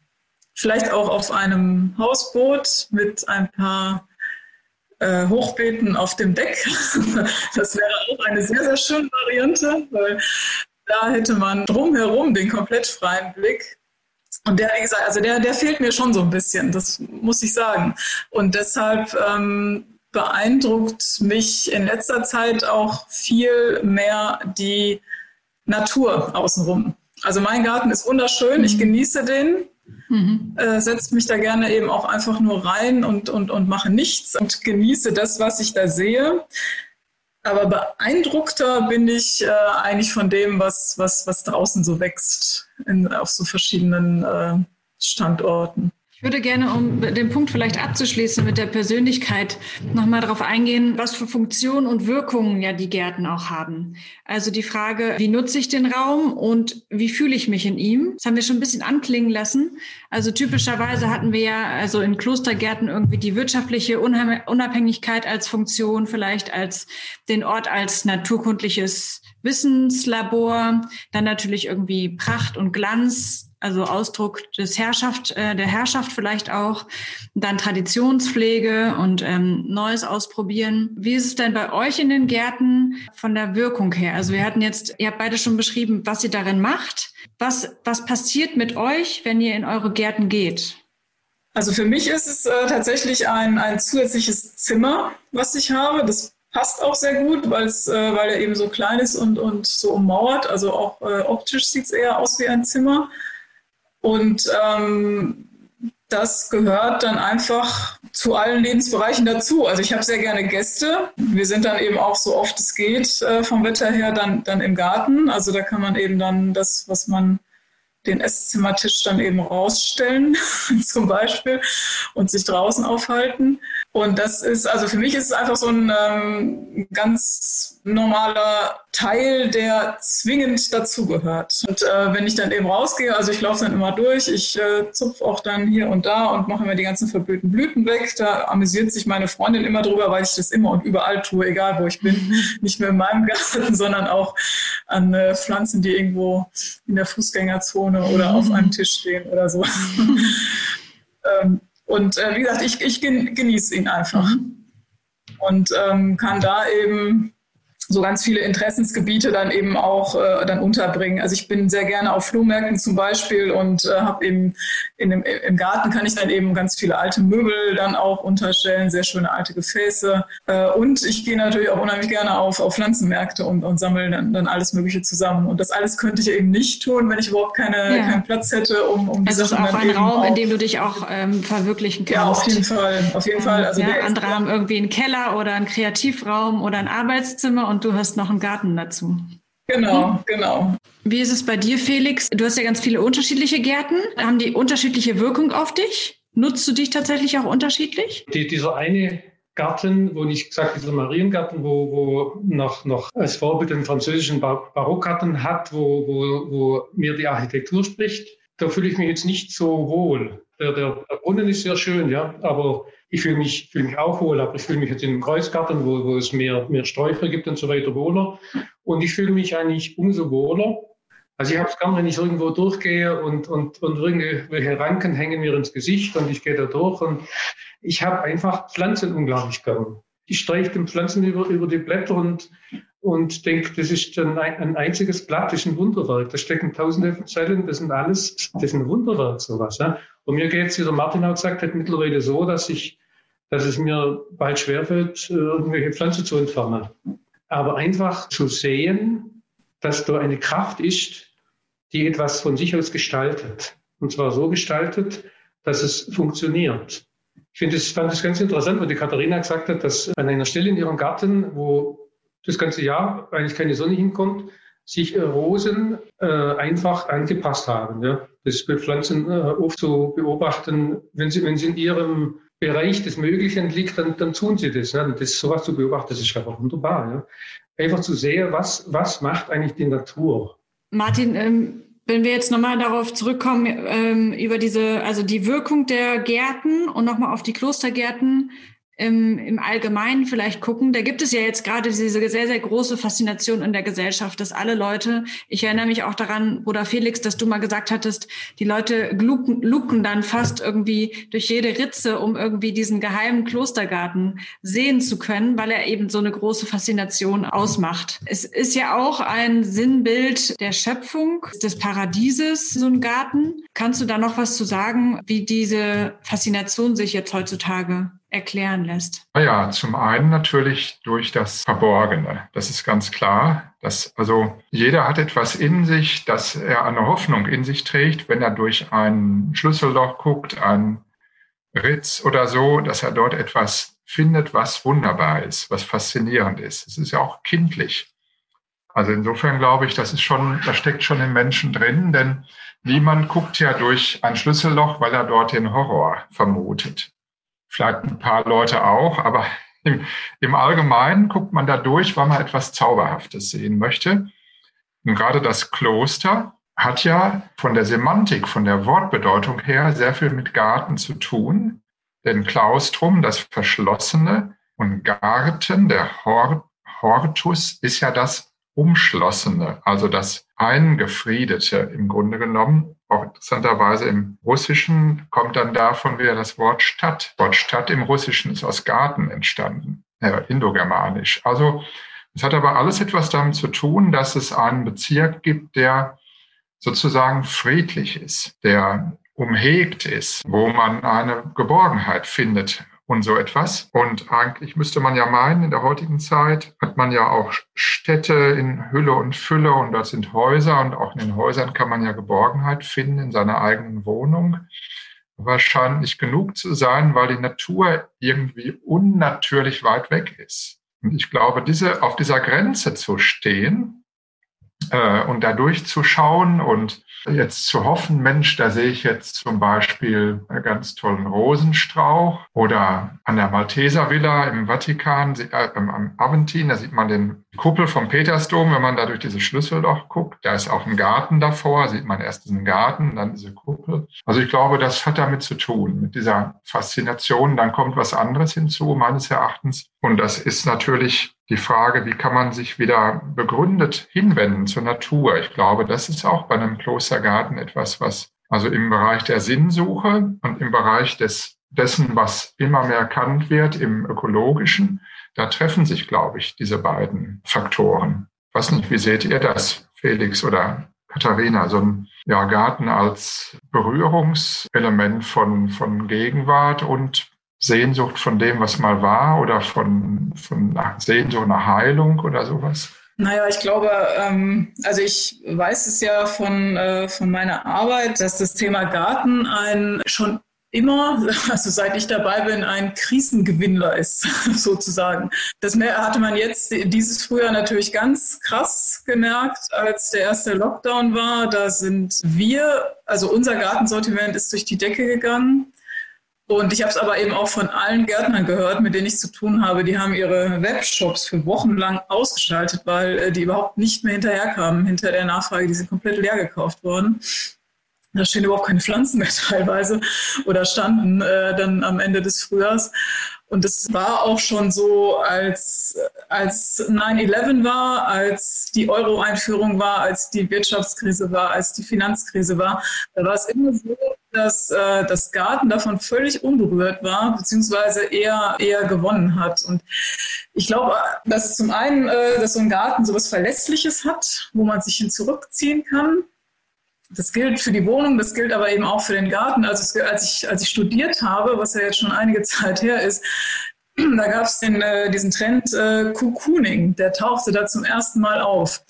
Vielleicht auch auf einem Hausboot mit ein paar äh, Hochbeeten auf dem Deck. Das wäre auch eine sehr, sehr schöne Variante, weil da hätte man drumherum den komplett freien Blick. Und der, wie gesagt, also der, der fehlt mir schon so ein bisschen, das muss ich sagen. Und deshalb ähm, beeindruckt mich in letzter Zeit auch viel mehr die Natur außenrum. Also mein Garten ist wunderschön, ich mhm. genieße den, mhm. äh, setze mich da gerne eben auch einfach nur rein und, und, und mache nichts und genieße das, was ich da sehe. Aber beeindruckter bin ich äh, eigentlich von dem, was, was, was draußen so wächst in, auf so verschiedenen äh, Standorten. Ich würde gerne, um den Punkt vielleicht abzuschließen mit der Persönlichkeit, nochmal darauf eingehen, was für Funktionen und Wirkungen ja die Gärten auch haben. Also die Frage, wie nutze ich den Raum und wie fühle ich mich in ihm? Das haben wir schon ein bisschen anklingen lassen. Also typischerweise hatten wir ja also in Klostergärten irgendwie die wirtschaftliche Unabhängigkeit als Funktion, vielleicht als den Ort als naturkundliches Wissenslabor, dann natürlich irgendwie Pracht und Glanz, also Ausdruck des Herrschaft, äh, der Herrschaft vielleicht auch, dann Traditionspflege und ähm, Neues ausprobieren. Wie ist es denn bei euch in den Gärten von der Wirkung her? Also wir hatten jetzt, ihr habt beide schon beschrieben, was ihr darin macht. Was, was passiert mit euch, wenn ihr in eure Gärten geht? Also für mich ist es äh, tatsächlich ein, ein zusätzliches Zimmer, was ich habe. Das passt auch sehr gut, äh, weil er eben so klein ist und, und so ummauert. Also auch äh, optisch sieht es eher aus wie ein Zimmer. Und ähm, das gehört dann einfach zu allen Lebensbereichen dazu. Also ich habe sehr gerne Gäste. Wir sind dann eben auch so oft es geht äh, vom Wetter her dann, dann im Garten. Also da kann man eben dann das, was man den Esszimmertisch dann eben rausstellen, zum Beispiel, und sich draußen aufhalten. Und das ist, also für mich ist es einfach so ein ähm, ganz normaler Teil, der zwingend dazugehört. Und äh, wenn ich dann eben rausgehe, also ich laufe dann immer durch, ich äh, zupfe auch dann hier und da und mache mir die ganzen verblühten Blüten weg. Da amüsiert sich meine Freundin immer drüber, weil ich das immer und überall tue, egal wo ich bin. Nicht nur in meinem Garten, sondern auch an äh, Pflanzen, die irgendwo in der Fußgängerzone oder auf einem Tisch stehen oder so. ähm, und äh, wie gesagt, ich, ich genieße ihn einfach. Mhm. Und ähm, kann da eben so ganz viele Interessensgebiete dann eben auch äh, dann unterbringen. Also ich bin sehr gerne auf Flohmärkten zum Beispiel und äh, habe eben in dem, im Garten kann ich dann eben ganz viele alte Möbel dann auch unterstellen, sehr schöne alte Gefäße. Äh, und ich gehe natürlich auch unheimlich gerne auf, auf Pflanzenmärkte und, und sammle dann, dann alles Mögliche zusammen. Und das alles könnte ich eben nicht tun, wenn ich überhaupt keine, ja. keinen Platz hätte, um, um die also Sachen auch ein Raum, auch, in dem du dich auch ähm, verwirklichen kannst. Ja, auf jeden Fall. Auf jeden ähm, Fall. Also ja, andere haben irgendwie einen Keller oder einen Kreativraum oder ein Arbeitszimmer und du hast noch einen Garten dazu. Genau, hm? genau. Wie ist es bei dir, Felix? Du hast ja ganz viele unterschiedliche Gärten. Haben die unterschiedliche Wirkung auf dich? Nutzt du dich tatsächlich auch unterschiedlich? Die, dieser eine Garten, wo ich gesagt dieser Mariengarten, wo, wo noch, noch als Vorbild den französischen Barockgarten hat, wo, wo, wo mir die Architektur spricht, da fühle ich mich jetzt nicht so wohl. Der, der, der Brunnen ist sehr schön, ja, aber ich fühle mich, fühle mich auch wohl, aber ich fühle mich jetzt in einem Kreuzgarten, wo, wo es mehr, mehr Sträucher gibt und so weiter, wohler. Und ich fühle mich eigentlich umso wohler. Also ich habe es gern, wenn ich irgendwo durchgehe und, und, und irgendwelche Ranken hängen mir ins Gesicht und ich gehe da durch und ich habe einfach Pflanzen unglaublich gern. Ich streiche den Pflanzen über, über die Blätter und, und denke, das ist ein, ein einziges Blatt, das ist ein Wunderwerk. Da stecken tausende von Zellen, das sind alles, das ist ein Wunderwerk, sowas. Ja. Und mir geht es, wie der Martin auch gesagt hat, mittlerweile so, dass ich dass es mir bald schwerfällt, äh, irgendwelche Pflanzen zu entfernen. Aber einfach zu sehen, dass da eine Kraft ist, die etwas von sich aus gestaltet. Und zwar so gestaltet, dass es funktioniert. Ich finde es, fand es ganz interessant, wo die Katharina gesagt hat, dass an einer Stelle in ihrem Garten, wo das ganze Jahr eigentlich keine Sonne hinkommt, sich Rosen äh, einfach angepasst haben. Ja. Das ist bei Pflanzen äh, oft zu beobachten, wenn sie, wenn sie in ihrem Bereich des Möglichen liegt, dann, dann tun sie das. Ne? Das sowas zu beobachten, das ist einfach wunderbar. Ja? Einfach zu sehen, was, was macht eigentlich die Natur. Martin, ähm, wenn wir jetzt nochmal darauf zurückkommen, ähm, über diese, also die Wirkung der Gärten und nochmal auf die Klostergärten, im, im Allgemeinen vielleicht gucken. Da gibt es ja jetzt gerade diese sehr, sehr große Faszination in der Gesellschaft, dass alle Leute, ich erinnere mich auch daran, Bruder Felix, dass du mal gesagt hattest, die Leute luken, luken dann fast irgendwie durch jede Ritze, um irgendwie diesen geheimen Klostergarten sehen zu können, weil er eben so eine große Faszination ausmacht. Es ist ja auch ein Sinnbild der Schöpfung, des Paradieses, so ein Garten. Kannst du da noch was zu sagen, wie diese Faszination sich jetzt heutzutage erklären lässt? Ja, zum einen natürlich durch das Verborgene. Das ist ganz klar. Dass, also jeder hat etwas in sich, dass er eine Hoffnung in sich trägt, wenn er durch ein Schlüsselloch guckt, ein Ritz oder so, dass er dort etwas findet, was wunderbar ist, was faszinierend ist. Es ist ja auch kindlich. Also insofern glaube ich, das ist schon, da steckt schon im Menschen drin, denn niemand guckt ja durch ein Schlüsselloch, weil er dort den Horror vermutet vielleicht ein paar Leute auch, aber im, im Allgemeinen guckt man da durch, weil man etwas Zauberhaftes sehen möchte. Und gerade das Kloster hat ja von der Semantik, von der Wortbedeutung her sehr viel mit Garten zu tun. Denn Klaustrum, das Verschlossene, und Garten, der Hortus, ist ja das Umschlossene, also das Eingefriedete im Grunde genommen. Auch interessanterweise im Russischen kommt dann davon wieder das Wort Stadt. Das Wort Stadt im Russischen ist aus Garten entstanden, äh, indogermanisch. Also es hat aber alles etwas damit zu tun, dass es einen Bezirk gibt, der sozusagen friedlich ist, der umhegt ist, wo man eine Geborgenheit findet, und so etwas. Und eigentlich müsste man ja meinen, in der heutigen Zeit hat man ja auch Städte in Hülle und Fülle und dort sind Häuser und auch in den Häusern kann man ja Geborgenheit finden in seiner eigenen Wohnung. Wahrscheinlich genug zu sein, weil die Natur irgendwie unnatürlich weit weg ist. Und ich glaube, diese, auf dieser Grenze zu stehen, äh, und da durchzuschauen und jetzt zu hoffen, Mensch, da sehe ich jetzt zum Beispiel einen ganz tollen Rosenstrauch oder an der Malteser Villa im Vatikan, äh, am Aventin, da sieht man den Kuppel vom Petersdom, wenn man da durch dieses Schlüsselloch guckt. Da ist auch ein Garten davor, sieht man erst diesen Garten, dann diese Kuppel. Also ich glaube, das hat damit zu tun, mit dieser Faszination. Dann kommt was anderes hinzu, meines Erachtens. Und das ist natürlich die Frage, wie kann man sich wieder begründet hinwenden zur Natur. Ich glaube, das ist auch bei einem Klostergarten etwas, was also im Bereich der Sinnsuche und im Bereich des, dessen, was immer mehr erkannt wird, im ökologischen, da treffen sich, glaube ich, diese beiden Faktoren. Was nicht, wie seht ihr das, Felix oder Katharina? So ein ja, Garten als Berührungselement von, von Gegenwart und Sehnsucht von dem, was mal war oder von, von Sehnsucht nach Heilung oder sowas? Naja, ich glaube, ähm, also ich weiß es ja von, äh, von meiner Arbeit, dass das Thema Garten ein schon immer, also seit ich dabei bin, ein Krisengewinnler ist, sozusagen. Das hatte man jetzt dieses Frühjahr natürlich ganz krass gemerkt, als der erste Lockdown war. Da sind wir, also unser Gartensortiment ist durch die Decke gegangen. Und ich habe es aber eben auch von allen Gärtnern gehört, mit denen ich zu tun habe. Die haben ihre Webshops für Wochen lang ausgeschaltet, weil äh, die überhaupt nicht mehr hinterherkamen hinter der Nachfrage. Die sind komplett leer gekauft worden. Da stehen überhaupt keine Pflanzen mehr teilweise oder standen äh, dann am Ende des Frühjahrs. Und es war auch schon so, als, als 9-11 war, als die Euro-Einführung war, als die Wirtschaftskrise war, als die Finanzkrise war. Da war es immer so, dass äh, das Garten davon völlig unberührt war, beziehungsweise eher, eher gewonnen hat. Und ich glaube, dass zum einen, äh, dass so ein Garten so was Verlässliches hat, wo man sich hin zurückziehen kann das gilt für die Wohnung, das gilt aber eben auch für den Garten. Also als ich, als ich studiert habe, was ja jetzt schon einige Zeit her ist, da gab es äh, diesen Trend äh, Cocooning, der tauchte da zum ersten Mal auf.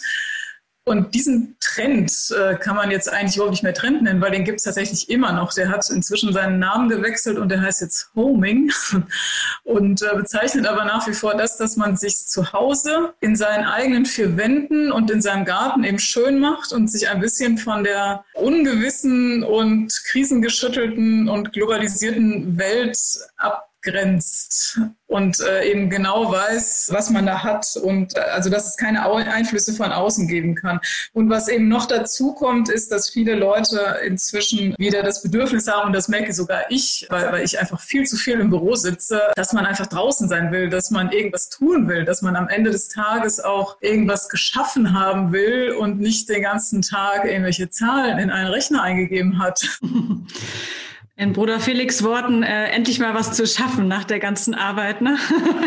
Und diesen Trend äh, kann man jetzt eigentlich überhaupt nicht mehr Trend nennen, weil den gibt es tatsächlich immer noch. Der hat inzwischen seinen Namen gewechselt und der heißt jetzt Homing und äh, bezeichnet aber nach wie vor das, dass man sich zu Hause in seinen eigenen vier Wänden und in seinem Garten eben schön macht und sich ein bisschen von der ungewissen und krisengeschüttelten und globalisierten Welt ab abgrenzt und äh, eben genau weiß, was man da hat und äh, also dass es keine Einflüsse von außen geben kann. Und was eben noch dazu kommt, ist, dass viele Leute inzwischen wieder das Bedürfnis haben, und das merke sogar ich, weil, weil ich einfach viel zu viel im Büro sitze, dass man einfach draußen sein will, dass man irgendwas tun will, dass man am Ende des Tages auch irgendwas geschaffen haben will und nicht den ganzen Tag irgendwelche Zahlen in einen Rechner eingegeben hat. In Bruder Felix Worten, äh, endlich mal was zu schaffen nach der ganzen Arbeit, ne?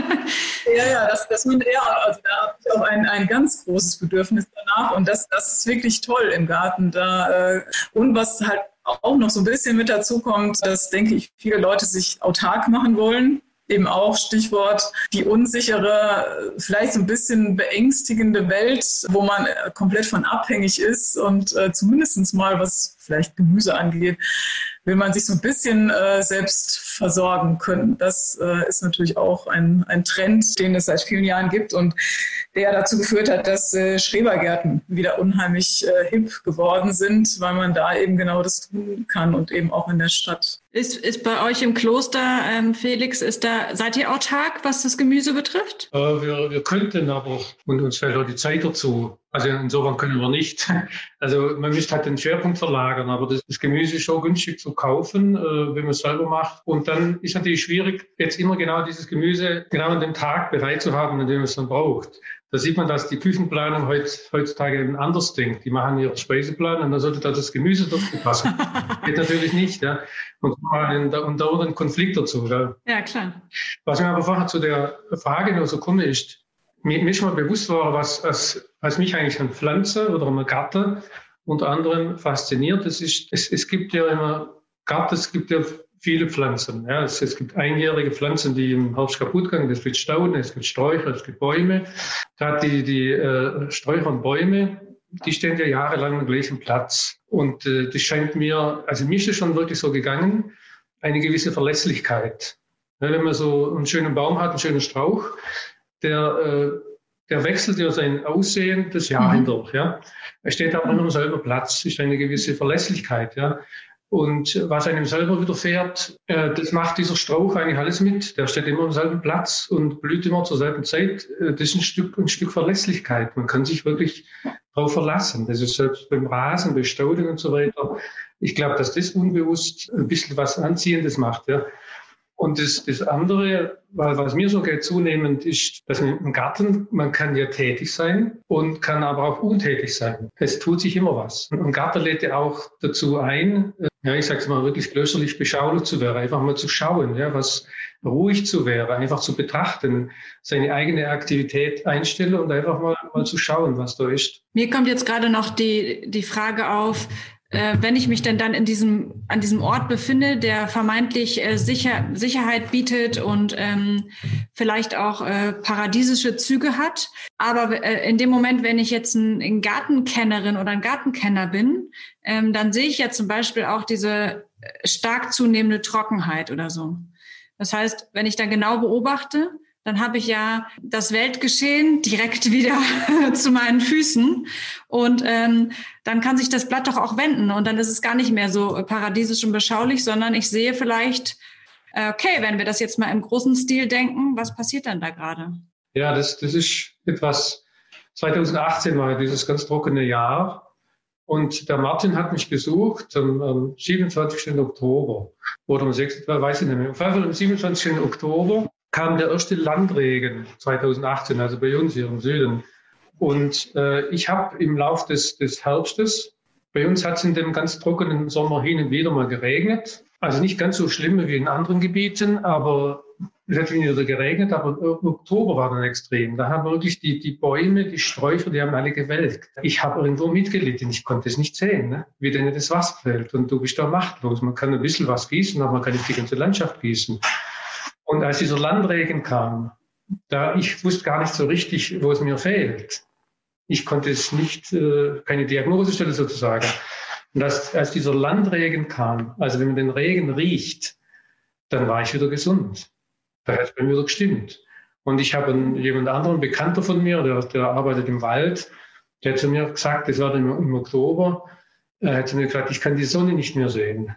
ja, ja, das, das mit er, also da habe ich auch ein, ein ganz großes Bedürfnis danach und das, das ist wirklich toll im Garten da. Äh, und was halt auch noch so ein bisschen mit dazu kommt, dass, denke ich, viele Leute sich autark machen wollen eben auch Stichwort die unsichere, vielleicht so ein bisschen beängstigende Welt, wo man komplett von abhängig ist und äh, zumindest mal, was vielleicht Gemüse angeht, will man sich so ein bisschen äh, selbst versorgen können. Das äh, ist natürlich auch ein, ein Trend, den es seit vielen Jahren gibt und der dazu geführt hat, dass äh, Schrebergärten wieder unheimlich äh, hip geworden sind, weil man da eben genau das tun kann und eben auch in der Stadt. Ist, ist bei euch im Kloster, ähm, Felix, ist da, seid ihr autark, was das Gemüse betrifft? Äh, wir, wir könnten aber, und uns fällt auch die Zeit dazu. Also insofern können wir nicht. Also man müsste halt den Schwerpunkt verlagern, aber das, das Gemüse ist schon günstig zu kaufen, äh, wenn man es selber macht. Und dann ist natürlich schwierig, jetzt immer genau dieses Gemüse genau an dem Tag bereit zu haben, an dem es dann braucht. Da sieht man, dass die Küchenplanung heutzutage eben anders denkt. Die machen ihren Speiseplan und dann sollte da das Gemüse dazu passen. Geht natürlich nicht, ja. Und, und da dauert ein Konflikt dazu. Ja. ja, klar. Was mir aber vorher zu der Frage noch so komme, ist, mir, mir ist mal bewusst war, was, was, was mich eigentlich an Pflanze oder an Garten unter anderem fasziniert. Das ist, es, es gibt ja immer Garten, es gibt ja viele Pflanzen. Ja, es, es, gibt einjährige Pflanzen, die im Herbst kaputt gehen. Es gibt Stauden, es gibt Sträucher, es gibt Bäume. Gerade die, die äh, Sträucher und Bäume, die stehen ja jahrelang am gleichen Platz. Und äh, das scheint mir, also mir ist es schon wirklich so gegangen, eine gewisse Verlässlichkeit. Ja, wenn man so einen schönen Baum hat, einen schönen Strauch, der, äh, der wechselt ja sein Aussehen das Jahr mhm. hindurch. Ja. Er steht aber immer am selben Platz, ist eine gewisse Verlässlichkeit. Ja. Und was einem selber widerfährt, äh, das macht dieser Strauch eigentlich alles mit. Der steht immer am selben Platz und blüht immer zur selben Zeit. Äh, das ist ein Stück, ein Stück Verlässlichkeit. Man kann sich wirklich darauf verlassen. Das ist selbst beim Rasen, bei Stauden und so weiter. Ich glaube, dass das unbewusst ein bisschen was Anziehendes macht. Ja. Und das, das andere, was mir so geht zunehmend, ist, dass im Garten, man kann ja tätig sein und kann aber auch untätig sein. Es tut sich immer was. Und Garten lädt ja auch dazu ein, ja, ich sag's mal, wirklich klösterlich beschaulich zu werden, einfach mal zu schauen, ja, was ruhig zu werden, einfach zu betrachten, seine eigene Aktivität einstellen und einfach mal, mal zu schauen, was da ist. Mir kommt jetzt gerade noch die, die Frage auf, äh, wenn ich mich denn dann in diesem, an diesem Ort befinde, der vermeintlich äh, sicher, Sicherheit bietet und ähm, vielleicht auch äh, paradiesische Züge hat. Aber äh, in dem Moment, wenn ich jetzt ein, ein Gartenkennerin oder ein Gartenkenner bin, ähm, dann sehe ich ja zum Beispiel auch diese äh, stark zunehmende Trockenheit oder so. Das heißt, wenn ich dann genau beobachte, dann habe ich ja das Weltgeschehen direkt wieder zu meinen Füßen. Und ähm, dann kann sich das Blatt doch auch wenden. Und dann ist es gar nicht mehr so paradiesisch und beschaulich, sondern ich sehe vielleicht, äh, okay, wenn wir das jetzt mal im großen Stil denken, was passiert dann da gerade? Ja, das, das ist etwas, 2018 war dieses ganz trockene Jahr. Und der Martin hat mich besucht am, am 27. Oktober oder am 6. weiß ich nicht mehr. Auf jeden Fall am 27. Oktober kam der erste Landregen 2018, also bei uns hier im Süden. Und äh, ich habe im Lauf des, des Herbstes, bei uns hat es in dem ganz trockenen Sommer hin und wieder mal geregnet. Also nicht ganz so schlimm wie in anderen Gebieten, aber es hat wieder geregnet, aber im Oktober war dann extrem. Da haben wirklich die, die Bäume, die Sträucher, die haben alle gewelkt. Ich habe irgendwo mitgelitten, ich konnte es nicht sehen, ne? wie denn das Wasser fällt. Und du bist da machtlos. Man kann ein bisschen was gießen, aber man kann nicht die ganze Landschaft gießen. Und als dieser Landregen kam, da ich wusste gar nicht so richtig, wo es mir fehlt. Ich konnte es nicht, äh, keine Diagnose stellen sozusagen. Und als, als dieser Landregen kam, also wenn man den Regen riecht, dann war ich wieder gesund. Da hat es bei mir wieder gestimmt. Und ich habe jemand anderen, Bekannter von mir, der, der arbeitet im Wald, der hat zu mir gesagt, das war im, im Oktober, er hat zu mir gesagt, ich kann die Sonne nicht mehr sehen.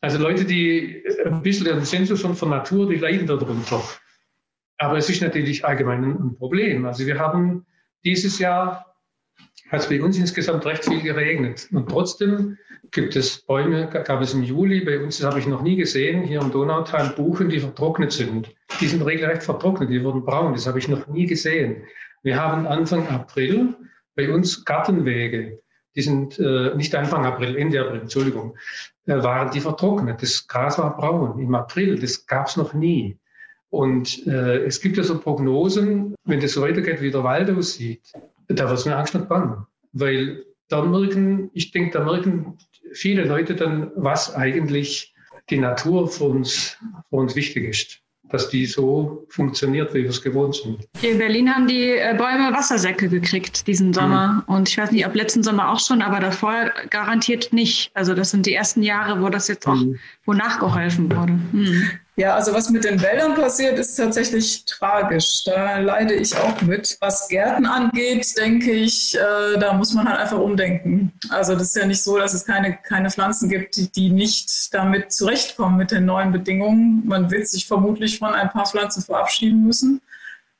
Also Leute, die ein bisschen Sensus schon von Natur, die leiden darunter. Aber es ist natürlich allgemein ein Problem. Also wir haben dieses Jahr, hat es bei uns insgesamt recht viel geregnet. Und trotzdem gibt es Bäume, gab es im Juli, bei uns, das habe ich noch nie gesehen, hier im Donautal Buchen, die vertrocknet sind. Die sind regelrecht vertrocknet, die wurden braun, das habe ich noch nie gesehen. Wir haben Anfang April bei uns Gartenwege, die sind äh, nicht Anfang April, Ende April, Entschuldigung, äh, waren die vertrocknet. Das Gras war braun im April, das gab es noch nie. Und äh, es gibt ja so Prognosen, wenn das so weitergeht, wie der Wald aussieht, da wird es mir Angst und Bang. Weil da merken, ich denke, da merken viele Leute dann, was eigentlich die Natur für uns, für uns wichtig ist dass die so funktioniert, wie wir es gewohnt sind. Hier in Berlin haben die äh, Bäume Wassersäcke gekriegt diesen Sommer. Mhm. Und ich weiß nicht, ob letzten Sommer auch schon, aber davor garantiert nicht. Also das sind die ersten Jahre, wo das jetzt auch, mhm. wo nachgeholfen wurde. Mhm. Ja, also was mit den Wäldern passiert, ist tatsächlich tragisch. Da leide ich auch mit. Was Gärten angeht, denke ich, äh, da muss man halt einfach umdenken. Also das ist ja nicht so, dass es keine, keine Pflanzen gibt, die, die nicht damit zurechtkommen mit den neuen Bedingungen. Man wird sich vermutlich von ein paar Pflanzen verabschieden müssen.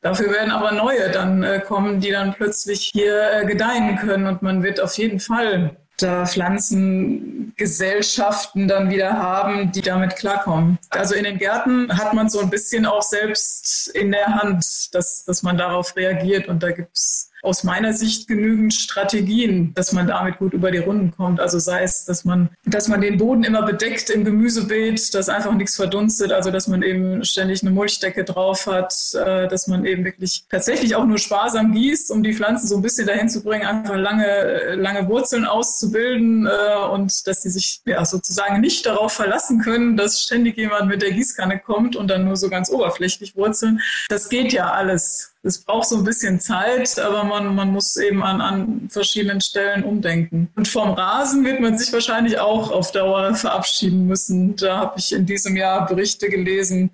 Dafür werden aber neue dann äh, kommen, die dann plötzlich hier äh, gedeihen können. Und man wird auf jeden Fall da Pflanzengesellschaften dann wieder haben, die damit klarkommen. Also in den Gärten hat man so ein bisschen auch selbst in der Hand, dass, dass man darauf reagiert und da gibt es aus meiner Sicht genügend Strategien, dass man damit gut über die Runden kommt. Also sei es, dass man, dass man den Boden immer bedeckt im Gemüsebeet, dass einfach nichts verdunstet, also dass man eben ständig eine Mulchdecke drauf hat, äh, dass man eben wirklich tatsächlich auch nur sparsam gießt, um die Pflanzen so ein bisschen dahin zu bringen, einfach lange, lange Wurzeln auszubilden äh, und dass sie sich ja sozusagen nicht darauf verlassen können, dass ständig jemand mit der Gießkanne kommt und dann nur so ganz oberflächlich wurzeln. Das geht ja alles es braucht so ein bisschen Zeit, aber man, man muss eben an, an verschiedenen Stellen umdenken. Und vom Rasen wird man sich wahrscheinlich auch auf Dauer verabschieden müssen. Da habe ich in diesem Jahr Berichte gelesen,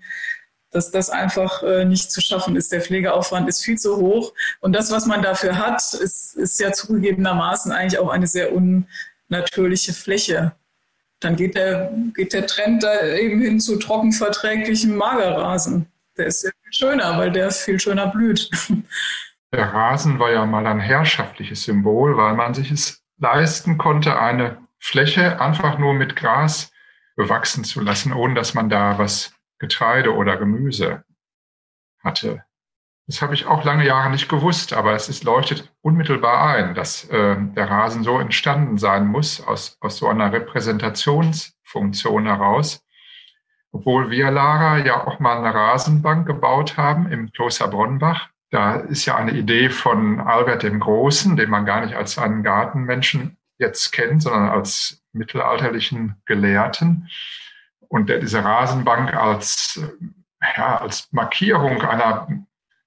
dass das einfach äh, nicht zu schaffen ist. Der Pflegeaufwand ist viel zu hoch. Und das, was man dafür hat, ist, ist ja zugegebenermaßen eigentlich auch eine sehr unnatürliche Fläche. Dann geht der, geht der Trend da eben hin zu trockenverträglichem Magerrasen. Der ist sehr schöner, weil der viel schöner blüht. Der Rasen war ja mal ein herrschaftliches Symbol, weil man sich es leisten konnte, eine Fläche einfach nur mit Gras bewachsen zu lassen, ohne dass man da was Getreide oder Gemüse hatte. Das habe ich auch lange Jahre nicht gewusst, aber es ist, leuchtet unmittelbar ein, dass äh, der Rasen so entstanden sein muss, aus, aus so einer Repräsentationsfunktion heraus obwohl wir, Lara, ja auch mal eine Rasenbank gebaut haben im Kloster Bronnbach. Da ist ja eine Idee von Albert dem Großen, den man gar nicht als einen Gartenmenschen jetzt kennt, sondern als mittelalterlichen Gelehrten. Und der diese Rasenbank als, ja, als Markierung einer,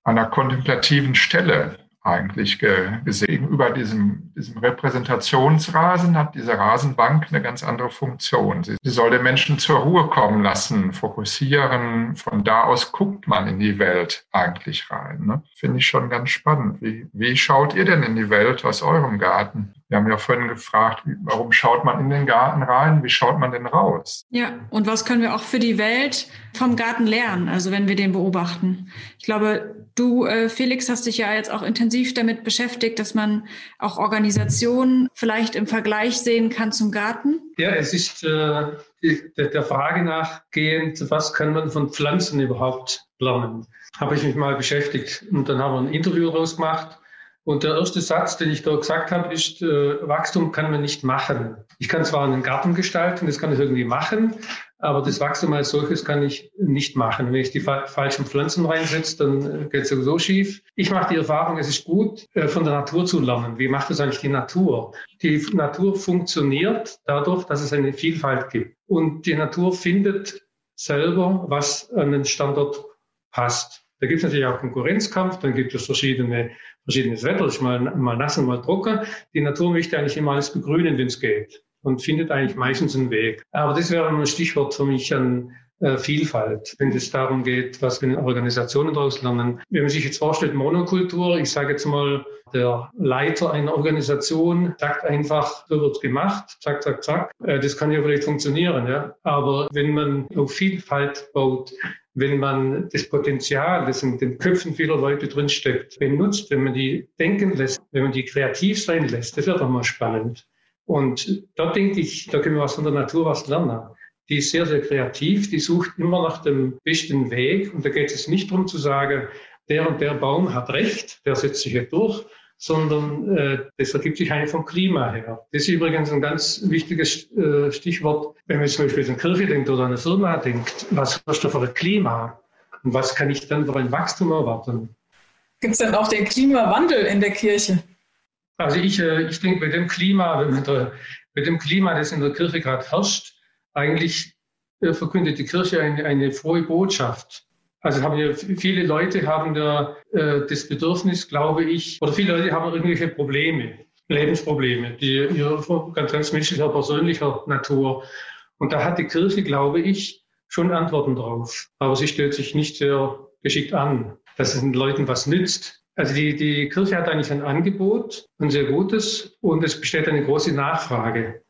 einer kontemplativen Stelle eigentlich gesehen. Über diesem, diesem Repräsentationsrasen hat diese Rasenbank eine ganz andere Funktion. Sie, sie soll den Menschen zur Ruhe kommen lassen, fokussieren. Von da aus guckt man in die Welt eigentlich rein. Ne? Finde ich schon ganz spannend. Wie, wie schaut ihr denn in die Welt aus eurem Garten? Wir haben ja vorhin gefragt, warum schaut man in den Garten rein? Wie schaut man denn raus? Ja, und was können wir auch für die Welt vom Garten lernen, also wenn wir den beobachten? Ich glaube, du, äh, Felix, hast dich ja jetzt auch intensiv damit beschäftigt, dass man auch Organisationen vielleicht im Vergleich sehen kann zum Garten. Ja, es ist äh, der Frage nachgehend, was kann man von Pflanzen überhaupt lernen? Habe ich mich mal beschäftigt und dann haben wir ein Interview daraus gemacht und der erste Satz, den ich da gesagt habe, ist, äh, Wachstum kann man nicht machen. Ich kann zwar einen Garten gestalten, das kann ich irgendwie machen, aber das Wachstum als solches kann ich nicht machen. Wenn ich die fa falschen Pflanzen reinsetze, dann äh, geht es sowieso schief. Ich mache die Erfahrung, es ist gut, äh, von der Natur zu lernen. Wie macht das eigentlich die Natur? Die Natur funktioniert dadurch, dass es eine Vielfalt gibt. Und die Natur findet selber, was an den Standort passt. Da gibt es natürlich auch Konkurrenzkampf, dann gibt es verschiedene, verschiedenes Wetter, ist mal, mal nass und mal trocken. Die Natur möchte eigentlich immer alles begrünen, wenn es geht und findet eigentlich meistens einen Weg. Aber das wäre ein Stichwort für mich an, äh, Vielfalt, wenn es darum geht, was wir in Organisationen daraus lernen. Wenn man sich jetzt vorstellt, Monokultur, ich sage jetzt mal, der Leiter einer Organisation sagt einfach, so wird gemacht, zack, zack, zack. Äh, das kann ja vielleicht funktionieren, ja. Aber wenn man auf Vielfalt baut, wenn man das Potenzial, das in den Köpfen vieler Leute drinsteckt, benutzt, wenn man die denken lässt, wenn man die kreativ sein lässt, das wird doch mal spannend. Und da denke ich, da können wir was von der Natur was lernen. Die ist sehr, sehr kreativ, die sucht immer nach dem besten Weg. Und da geht es nicht darum zu sagen, der und der Baum hat recht, der setzt sich hier durch, sondern äh, das ergibt sich eigentlich vom Klima her. Das ist übrigens ein ganz wichtiges äh, Stichwort, wenn man zum Beispiel an Kirche denkt oder an eine Firma denkt. Was hast du für ein Klima? Und was kann ich dann für ein Wachstum erwarten? Gibt es denn auch den Klimawandel in der Kirche? Also ich, äh, ich denke, mit dem Klima, mit, der, mit dem Klima, das in der Kirche gerade herrscht, eigentlich äh, verkündet die Kirche eine, eine frohe Botschaft. Also haben ja viele Leute haben da äh, das Bedürfnis, glaube ich, oder viele Leute haben irgendwelche Probleme, Lebensprobleme, die ihrer ganz, ganz menschlicher, persönlicher Natur. Und da hat die Kirche, glaube ich, schon Antworten drauf. Aber sie stellt sich nicht sehr geschickt an, dass es den Leuten was nützt. Also die, die Kirche hat eigentlich ein Angebot, ein sehr gutes, und es besteht eine große Nachfrage.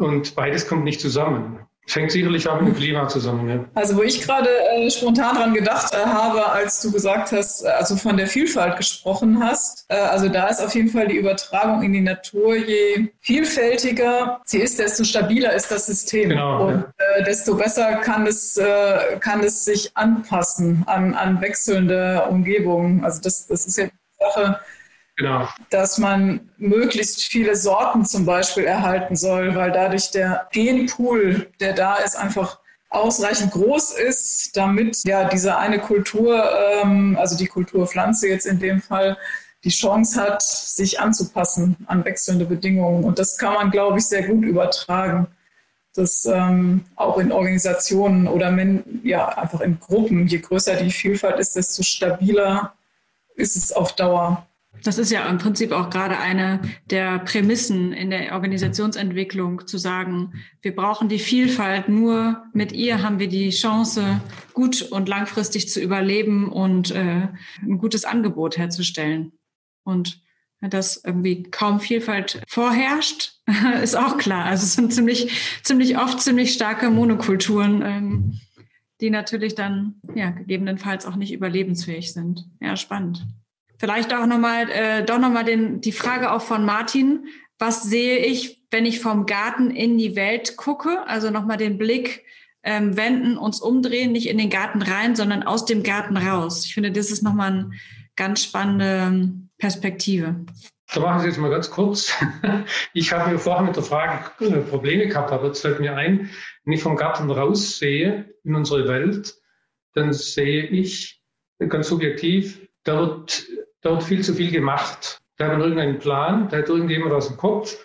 Und beides kommt nicht zusammen. Es hängt sicherlich auch mit dem Klima zusammen. Ja. Also wo ich gerade äh, spontan dran gedacht äh, habe, als du gesagt hast, äh, also von der Vielfalt gesprochen hast, äh, also da ist auf jeden Fall die Übertragung in die Natur, je vielfältiger sie ist, desto stabiler ist das System. Genau, und ja. Äh, desto besser kann es, äh, kann es sich anpassen an, an wechselnde Umgebungen. Also das, das ist ja die Sache, Genau. Dass man möglichst viele Sorten zum Beispiel erhalten soll, weil dadurch der Genpool, der da ist, einfach ausreichend groß ist, damit ja diese eine Kultur, ähm, also die Kulturpflanze jetzt in dem Fall, die Chance hat, sich anzupassen an wechselnde Bedingungen. Und das kann man, glaube ich, sehr gut übertragen. Das ähm, auch in Organisationen oder men, ja, einfach in Gruppen. Je größer die Vielfalt ist, desto stabiler ist es auf Dauer. Das ist ja im Prinzip auch gerade eine der Prämissen in der Organisationsentwicklung, zu sagen, wir brauchen die Vielfalt, nur mit ihr haben wir die Chance, gut und langfristig zu überleben und äh, ein gutes Angebot herzustellen. Und dass irgendwie kaum Vielfalt vorherrscht, ist auch klar. Also es sind ziemlich, ziemlich oft ziemlich starke Monokulturen, ähm, die natürlich dann ja gegebenenfalls auch nicht überlebensfähig sind. Ja, spannend. Vielleicht auch nochmal, äh, doch nochmal die Frage auch von Martin. Was sehe ich, wenn ich vom Garten in die Welt gucke? Also nochmal den Blick ähm, wenden, uns umdrehen, nicht in den Garten rein, sondern aus dem Garten raus. Ich finde, das ist nochmal eine ganz spannende Perspektive. Da machen Sie jetzt mal ganz kurz. Ich habe mir vorher mit der Frage äh, Probleme gehabt, aber jetzt fällt mir ein, wenn ich vom Garten raus sehe in unsere Welt, dann sehe ich ganz subjektiv, da wird da wird viel zu viel gemacht. Da hat man irgendeinen Plan, da hat irgendjemand aus dem Kopf.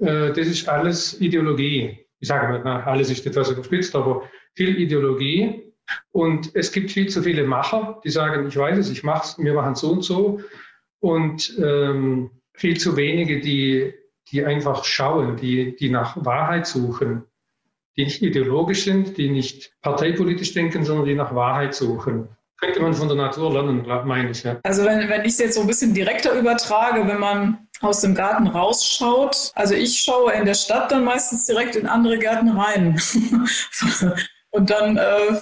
Äh, das ist alles Ideologie. Ich sage mal, alles ist etwas überspitzt, aber viel Ideologie. Und es gibt viel zu viele Macher, die sagen, ich weiß es, ich mache es, wir machen so und so. Und ähm, viel zu wenige, die, die einfach schauen, die, die nach Wahrheit suchen, die nicht ideologisch sind, die nicht parteipolitisch denken, sondern die nach Wahrheit suchen könnte man von der Natur lernen, meine ich. Ja. Also wenn, wenn ich es jetzt so ein bisschen direkter übertrage, wenn man aus dem Garten rausschaut, also ich schaue in der Stadt dann meistens direkt in andere Gärten rein. Und dann äh,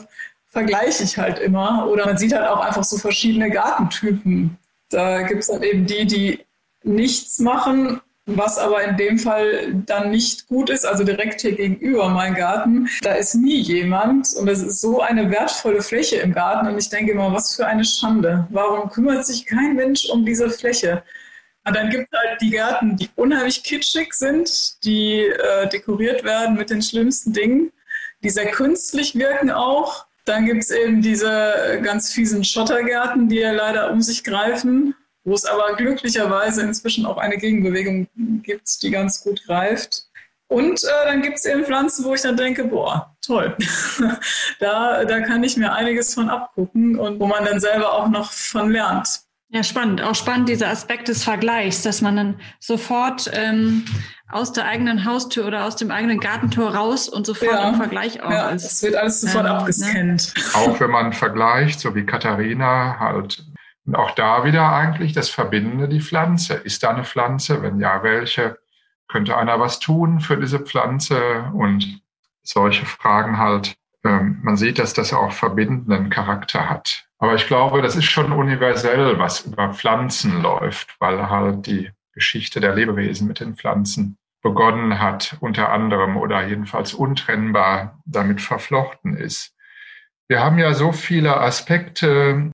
vergleiche ich halt immer. Oder man sieht halt auch einfach so verschiedene Gartentypen. Da gibt es dann eben die, die nichts machen was aber in dem Fall dann nicht gut ist, also direkt hier gegenüber mein Garten, da ist nie jemand und es ist so eine wertvolle Fläche im Garten und ich denke immer, was für eine Schande. Warum kümmert sich kein Mensch um diese Fläche? Und dann gibt es halt die Gärten, die unheimlich kitschig sind, die äh, dekoriert werden mit den schlimmsten Dingen, die sehr künstlich wirken auch. Dann gibt es eben diese ganz fiesen Schottergärten, die ja leider um sich greifen wo es aber glücklicherweise inzwischen auch eine Gegenbewegung gibt, die ganz gut greift. Und äh, dann gibt es eben Pflanzen, wo ich dann denke, boah, toll, da, da kann ich mir einiges von abgucken und wo man dann selber auch noch von lernt. Ja, spannend. Auch spannend dieser Aspekt des Vergleichs, dass man dann sofort ähm, aus der eigenen Haustür oder aus dem eigenen Gartentor raus und sofort ja. im Vergleich auch ja, ist. Es wird alles sofort ähm, abgescannt. Ne? Auch wenn man vergleicht, so wie Katharina halt. Und auch da wieder eigentlich das Verbindende, die Pflanze. Ist da eine Pflanze? Wenn ja, welche? Könnte einer was tun für diese Pflanze? Und solche Fragen halt. Ähm, man sieht, dass das auch verbindenden Charakter hat. Aber ich glaube, das ist schon universell, was über Pflanzen läuft, weil halt die Geschichte der Lebewesen mit den Pflanzen begonnen hat, unter anderem oder jedenfalls untrennbar damit verflochten ist. Wir haben ja so viele Aspekte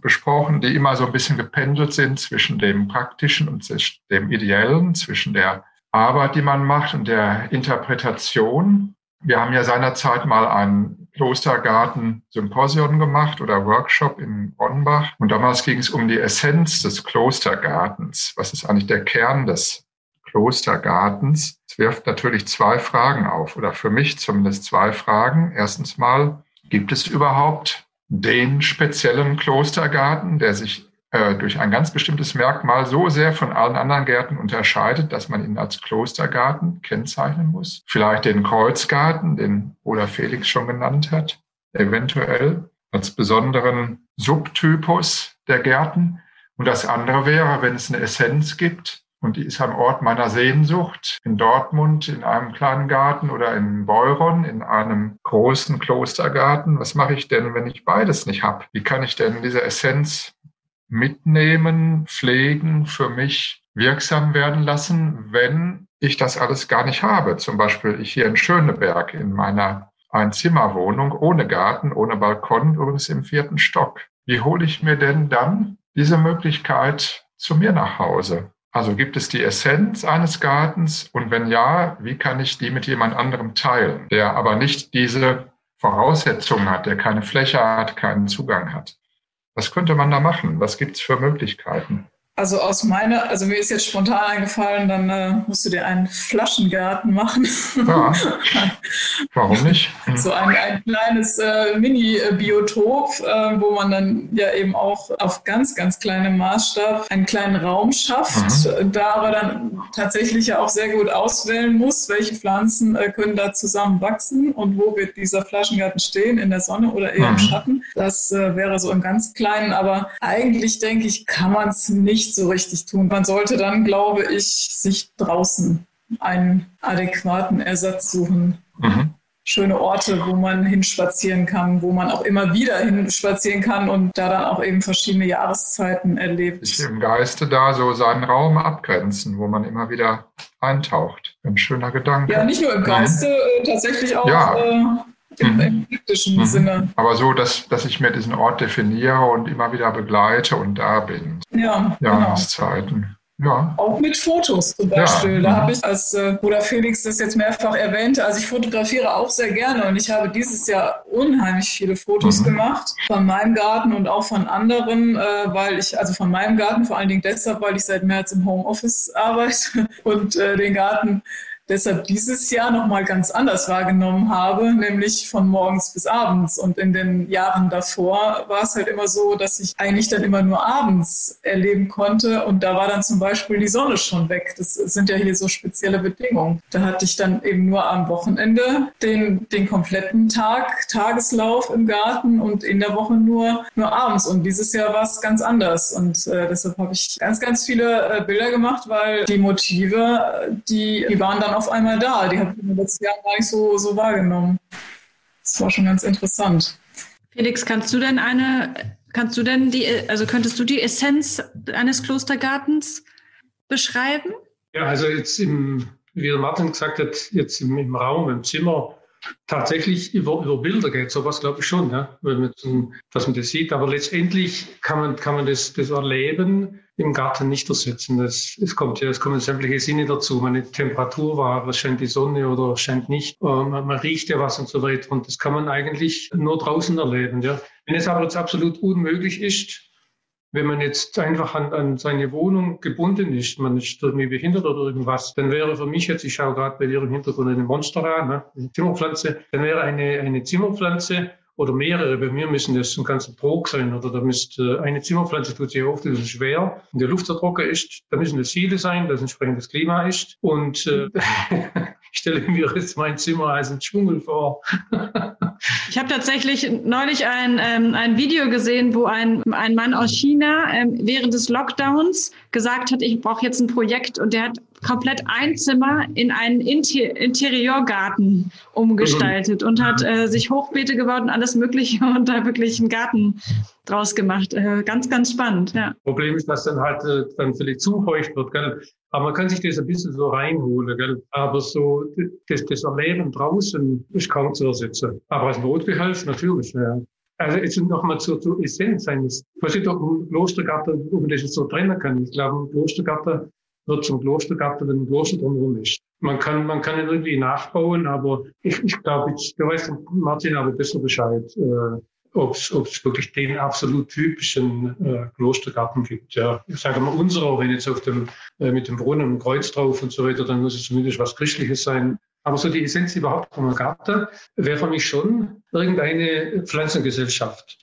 besprochen, die immer so ein bisschen gependelt sind zwischen dem Praktischen und dem Ideellen, zwischen der Arbeit, die man macht und der Interpretation. Wir haben ja seinerzeit mal ein Klostergarten-Symposion gemacht oder Workshop in Bonnbach. Und damals ging es um die Essenz des Klostergartens. Was ist eigentlich der Kern des Klostergartens? Es wirft natürlich zwei Fragen auf oder für mich zumindest zwei Fragen. Erstens mal, gibt es überhaupt den speziellen Klostergarten, der sich äh, durch ein ganz bestimmtes Merkmal so sehr von allen anderen Gärten unterscheidet, dass man ihn als Klostergarten kennzeichnen muss. Vielleicht den Kreuzgarten, den Bruder Felix schon genannt hat, eventuell als besonderen Subtypus der Gärten. Und das andere wäre, wenn es eine Essenz gibt, und die ist am Ort meiner Sehnsucht, in Dortmund, in einem kleinen Garten oder in Beuron, in einem großen Klostergarten. Was mache ich denn, wenn ich beides nicht habe? Wie kann ich denn diese Essenz mitnehmen, pflegen, für mich wirksam werden lassen, wenn ich das alles gar nicht habe. Zum Beispiel ich hier in Schöneberg in meiner Einzimmerwohnung ohne Garten, ohne Balkon, übrigens im vierten Stock. Wie hole ich mir denn dann diese Möglichkeit zu mir nach Hause? Also gibt es die Essenz eines Gartens und wenn ja, wie kann ich die mit jemand anderem teilen, der aber nicht diese Voraussetzungen hat, der keine Fläche hat, keinen Zugang hat? Was könnte man da machen? Was gibt es für Möglichkeiten? Also aus meiner, also mir ist jetzt spontan eingefallen, dann äh, musst du dir einen Flaschengarten machen. Ja, warum nicht? Hm. So ein, ein kleines äh, Mini-Biotop, äh, wo man dann ja eben auch auf ganz, ganz kleinem Maßstab einen kleinen Raum schafft, mhm. da aber dann tatsächlich ja auch sehr gut auswählen muss, welche Pflanzen äh, können da zusammen wachsen und wo wird dieser Flaschengarten stehen, in der Sonne oder eher mhm. im Schatten. Das äh, wäre so im ganz Kleinen, aber eigentlich denke ich, kann man es nicht nicht so richtig tun. Man sollte dann, glaube ich, sich draußen einen adäquaten Ersatz suchen. Mhm. Schöne Orte, wo man hinspazieren kann, wo man auch immer wieder hinspazieren kann und da dann auch eben verschiedene Jahreszeiten erlebt. Sich im Geiste da so seinen Raum abgrenzen, wo man immer wieder eintaucht. Ein schöner Gedanke. Ja, nicht nur im Geiste, mhm. tatsächlich auch ja. äh, im, mhm. praktischen mhm. Sinne. Aber so, dass, dass ich mir diesen Ort definiere und immer wieder begleite und da bin. Ja, Jahreszeiten. Genau. Ja. Auch mit Fotos zum Beispiel. Ja. Da mhm. habe ich, als äh, Bruder Felix das jetzt mehrfach erwähnte, also ich fotografiere auch sehr gerne und ich habe dieses Jahr unheimlich viele Fotos mhm. gemacht von meinem Garten und auch von anderen, äh, weil ich, also von meinem Garten vor allen Dingen deshalb, weil ich seit März im Homeoffice arbeite und äh, den Garten deshalb dieses Jahr nochmal ganz anders wahrgenommen habe, nämlich von morgens bis abends. Und in den Jahren davor war es halt immer so, dass ich eigentlich dann immer nur abends erleben konnte. Und da war dann zum Beispiel die Sonne schon weg. Das sind ja hier so spezielle Bedingungen. Da hatte ich dann eben nur am Wochenende den, den kompletten Tag, Tageslauf im Garten und in der Woche nur, nur abends. Und dieses Jahr war es ganz anders. Und äh, deshalb habe ich ganz, ganz viele äh, Bilder gemacht, weil die Motive, die, die waren dann dann auf einmal da. Die habe ich in den letzten Jahren gar nicht so, so wahrgenommen. Das war schon ganz interessant. Felix, kannst du denn eine, kannst du denn die, also könntest du die Essenz eines Klostergartens beschreiben? Ja, also jetzt im, wie der Martin gesagt hat, jetzt im, im Raum, im Zimmer, tatsächlich über, über Bilder geht sowas, glaube ich schon, ja, wenn man, dass man das sieht. Aber letztendlich kann man, kann man das, das Erleben im Garten nicht ersetzen. Es, es kommt ja, es kommen sämtliche Sinne dazu. Meine Temperatur war, was scheint die Sonne oder scheint nicht. Man, man, riecht ja was und so weiter. Und das kann man eigentlich nur draußen erleben. Ja. Wenn es aber jetzt absolut unmöglich ist, wenn man jetzt einfach an, an seine Wohnung gebunden ist, man ist irgendwie behindert oder irgendwas, dann wäre für mich jetzt, ich schaue gerade bei im Hintergrund eine Monstera, ne, eine Zimmerpflanze, dann wäre eine, eine Zimmerpflanze oder mehrere. Bei mir müssen das ein ganzer Trog sein oder da müsste äh, eine Zimmerpflanze tut sich auf, das ist schwer. Wenn der Luft so trocken ist, da müssen das viele sein, das entsprechend das Klima ist. Und äh, ich stelle mir jetzt mein Zimmer als ein Dschungel vor. ich habe tatsächlich neulich ein, ähm, ein Video gesehen, wo ein, ein Mann aus China ähm, während des Lockdowns gesagt hat, ich brauche jetzt ein Projekt und der hat komplett ein Zimmer in einen Inter Interiorgarten umgestaltet mhm. und hat äh, sich Hochbeete gebaut und alles Mögliche und da wirklich einen Garten draus gemacht. Äh, ganz, ganz spannend, ja. Problem ist, dass dann halt äh, dann vielleicht zu feucht wird, gell? Aber man kann sich das ein bisschen so reinholen, gell? Aber so, das, das Erleben draußen ist kaum zu ersetzen. Aber als Notbehelf natürlich, ja. Also jetzt nochmal zur, zur Essenz eines, ich weiß nicht, ob ein Klostergarten, ob man das jetzt so trennen kann. Ich glaube, ein Klostergarten wird zum Klostergarten, wenn ein Kloster drumherum ist. Man kann, man kann ihn irgendwie nachbauen, aber ich, ich glaube, ich, du weißt, Martin aber besser Bescheid, äh, ob es wirklich den absolut typischen äh, Klostergarten gibt. Ja, ich sage mal, unserer, wenn jetzt auf dem, äh, mit dem Brunnen ein Kreuz drauf und so weiter, dann muss es zumindest was Christliches sein. Aber so die Essenz überhaupt von Garten wäre für mich schon irgendeine Pflanzengesellschaft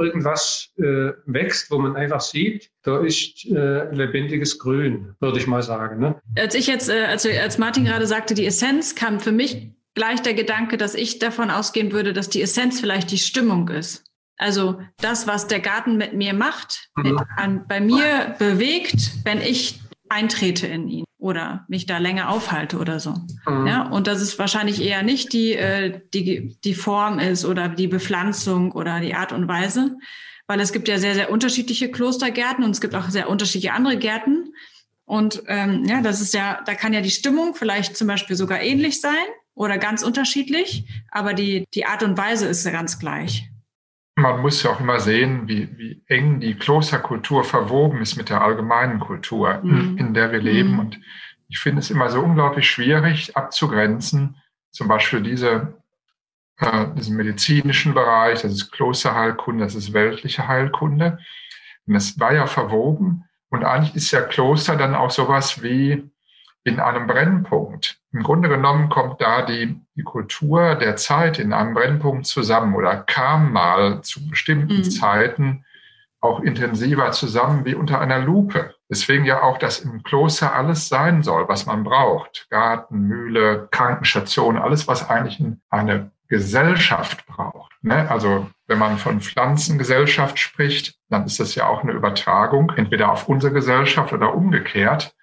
irgendwas äh, wächst, wo man einfach sieht, da ist äh, lebendiges Grün, würde ich mal sagen. Ne? Als ich jetzt, äh, als, als Martin gerade sagte, die Essenz, kam für mich gleich der Gedanke, dass ich davon ausgehen würde, dass die Essenz vielleicht die Stimmung ist. Also das, was der Garten mit mir macht, mhm. an, bei mir bewegt, wenn ich eintrete in ihn oder mich da länger aufhalte oder so. Mhm. Ja, und dass es wahrscheinlich eher nicht die, äh, die, die Form ist oder die Bepflanzung oder die Art und Weise, weil es gibt ja sehr, sehr unterschiedliche Klostergärten und es gibt auch sehr unterschiedliche andere Gärten. Und ähm, ja, das ist ja, da kann ja die Stimmung vielleicht zum Beispiel sogar ähnlich sein oder ganz unterschiedlich, aber die, die Art und Weise ist ja ganz gleich man muss ja auch immer sehen, wie, wie eng die Klosterkultur verwoben ist mit der allgemeinen Kultur, mhm. in der wir leben. Mhm. Und ich finde es immer so unglaublich schwierig abzugrenzen, zum Beispiel diese, äh, diesen medizinischen Bereich, das ist Klosterheilkunde, das ist weltliche Heilkunde. Und das war ja verwoben. Und eigentlich ist ja Kloster dann auch sowas wie in einem Brennpunkt. Im Grunde genommen kommt da die, die Kultur der Zeit in einem Brennpunkt zusammen oder kam mal zu bestimmten mhm. Zeiten auch intensiver zusammen wie unter einer Lupe. Deswegen ja auch, dass im Kloster alles sein soll, was man braucht. Garten, Mühle, Krankenstation, alles, was eigentlich eine Gesellschaft braucht. Ne? Also wenn man von Pflanzengesellschaft spricht, dann ist das ja auch eine Übertragung, entweder auf unsere Gesellschaft oder umgekehrt.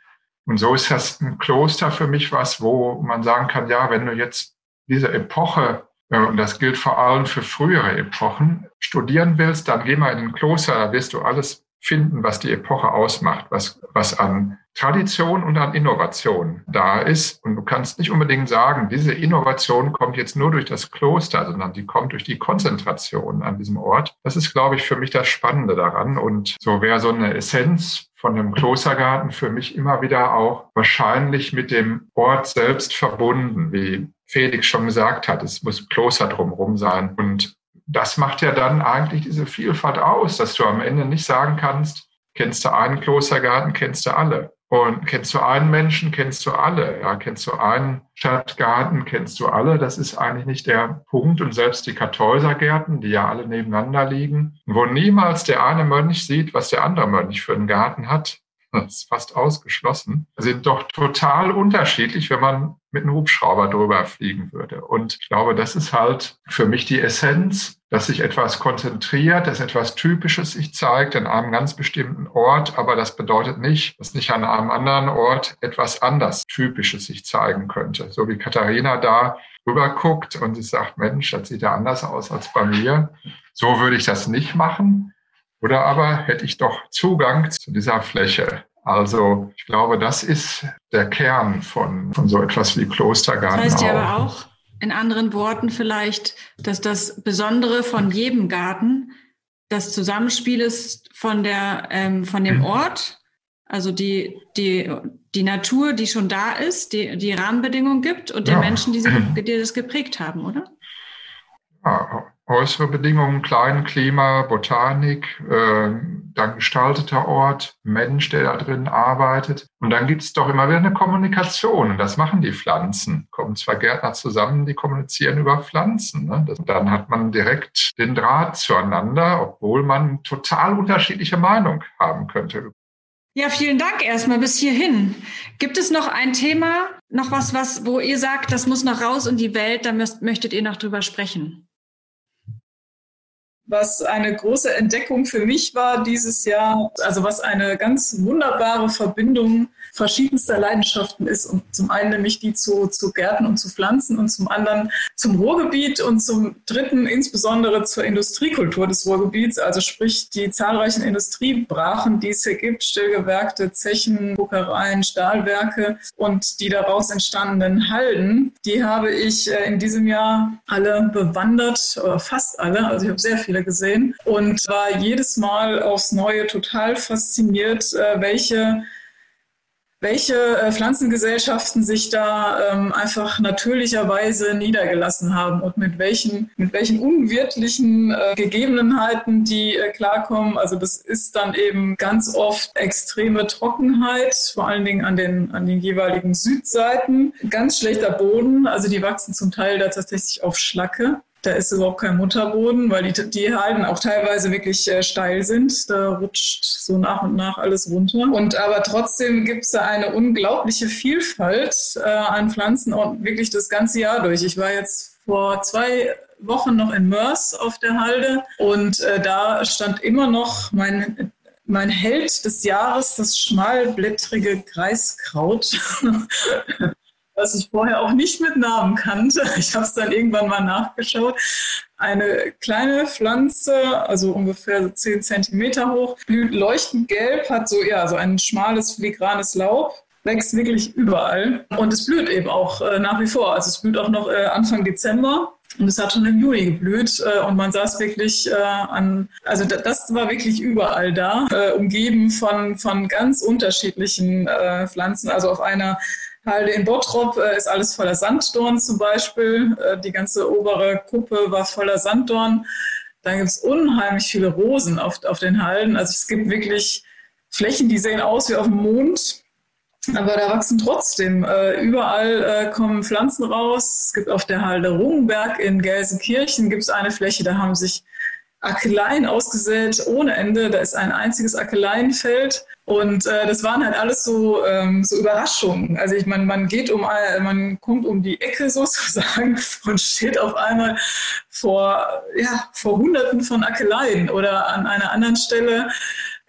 Und so ist das ein Kloster für mich was, wo man sagen kann, ja, wenn du jetzt diese Epoche, äh, und das gilt vor allem für frühere Epochen, studieren willst, dann geh mal in ein Kloster, da wirst du alles finden, was die Epoche ausmacht, was, was an Tradition und an Innovation da ist. Und du kannst nicht unbedingt sagen, diese Innovation kommt jetzt nur durch das Kloster, sondern die kommt durch die Konzentration an diesem Ort. Das ist, glaube ich, für mich das Spannende daran. Und so wäre so eine Essenz von dem Klostergarten für mich immer wieder auch wahrscheinlich mit dem Ort selbst verbunden, wie Felix schon gesagt hat. Es muss Kloster drumherum sein. Und das macht ja dann eigentlich diese Vielfalt aus, dass du am Ende nicht sagen kannst, kennst du einen Klostergarten, kennst du alle. Und kennst du einen Menschen, kennst du alle. Ja, kennst du einen Stadtgarten, kennst du alle. Das ist eigentlich nicht der Punkt. Und selbst die Kartäusergärten, die ja alle nebeneinander liegen, wo niemals der eine Mönch sieht, was der andere Mönch für einen Garten hat, das ist fast ausgeschlossen, sind doch total unterschiedlich, wenn man mit einem Hubschrauber drüber fliegen würde. Und ich glaube, das ist halt für mich die Essenz, dass sich etwas konzentriert, dass etwas Typisches sich zeigt an einem ganz bestimmten Ort, aber das bedeutet nicht, dass nicht an einem anderen Ort etwas anders Typisches sich zeigen könnte. So wie Katharina da rüber guckt und sie sagt, Mensch, das sieht ja anders aus als bei mir. So würde ich das nicht machen. Oder aber hätte ich doch Zugang zu dieser Fläche. Also ich glaube, das ist der Kern von, von so etwas wie Klostergarten. Das heißt ja aber auch, in anderen Worten vielleicht, dass das Besondere von jedem Garten das Zusammenspiel ist von der ähm, von dem. Ort, also die die die Natur, die schon da ist, die die Rahmenbedingungen gibt und ja. der Menschen, die, sie, die das geprägt haben, oder? Ja, äußere Bedingungen, Klima, Botanik, äh, dann gestalteter Ort, Mensch, der da drin arbeitet. Und dann gibt es doch immer wieder eine Kommunikation. Und das machen die Pflanzen. Kommen zwei Gärtner zusammen, die kommunizieren über Pflanzen. Ne? Das, dann hat man direkt den Draht zueinander, obwohl man total unterschiedliche Meinung haben könnte. Ja, vielen Dank erstmal bis hierhin. Gibt es noch ein Thema, noch was, was, wo ihr sagt, das muss noch raus in die Welt, da müsst, möchtet ihr noch drüber sprechen? Was eine große Entdeckung für mich war dieses Jahr, also was eine ganz wunderbare Verbindung verschiedenster Leidenschaften ist. Und zum einen nämlich die zu, zu Gärten und zu Pflanzen und zum anderen zum Ruhrgebiet und zum dritten insbesondere zur Industriekultur des Ruhrgebiets, also sprich die zahlreichen Industriebrachen, die es hier gibt, Stillgewerkte, Zechen, Buckereien, Stahlwerke und die daraus entstandenen Halden, die habe ich äh, in diesem Jahr alle bewandert, oder fast alle, also ich habe sehr viele gesehen und war jedes Mal aufs Neue total fasziniert, äh, welche welche äh, Pflanzengesellschaften sich da ähm, einfach natürlicherweise niedergelassen haben und mit welchen, mit welchen unwirtlichen äh, Gegebenheiten die äh, klarkommen. Also das ist dann eben ganz oft extreme Trockenheit, vor allen Dingen an den, an den jeweiligen Südseiten. Ganz schlechter Boden, also die wachsen zum Teil da tatsächlich auf Schlacke. Da ist überhaupt kein Mutterboden, weil die, die Halden auch teilweise wirklich äh, steil sind. Da rutscht so nach und nach alles runter. Und aber trotzdem gibt es da eine unglaubliche Vielfalt äh, an Pflanzen und wirklich das ganze Jahr durch. Ich war jetzt vor zwei Wochen noch in Mörs auf der Halde und äh, da stand immer noch mein mein Held des Jahres, das schmalblättrige Kreiskraut. was ich vorher auch nicht mit Namen kannte. Ich habe es dann irgendwann mal nachgeschaut. Eine kleine Pflanze, also ungefähr 10 Zentimeter hoch, blüht leuchtend gelb, hat so, ja, so ein schmales, filigranes Laub wächst wirklich überall und es blüht eben auch äh, nach wie vor. Also es blüht auch noch äh, Anfang Dezember. Und es hat schon im Juli geblüht äh, und man saß wirklich äh, an, also das war wirklich überall da, äh, umgeben von, von ganz unterschiedlichen äh, Pflanzen. Also auf einer Halde in Bottrop äh, ist alles voller Sanddorn zum Beispiel. Äh, die ganze obere Kuppe war voller Sanddorn. Dann gibt es unheimlich viele Rosen auf, auf den Halden. Also es gibt wirklich Flächen, die sehen aus wie auf dem Mond. Aber da wachsen trotzdem äh, überall äh, kommen Pflanzen raus. Es gibt auf der Halde Rungenberg in Gelsenkirchen gibt es eine Fläche, da haben sich Akeleien ausgesät ohne Ende. Da ist ein einziges Akeleienfeld. Und äh, das waren halt alles so, ähm, so Überraschungen. Also ich meine, man geht um, man kommt um die Ecke sozusagen und steht auf einmal vor, ja, vor Hunderten von Akeleien oder an einer anderen Stelle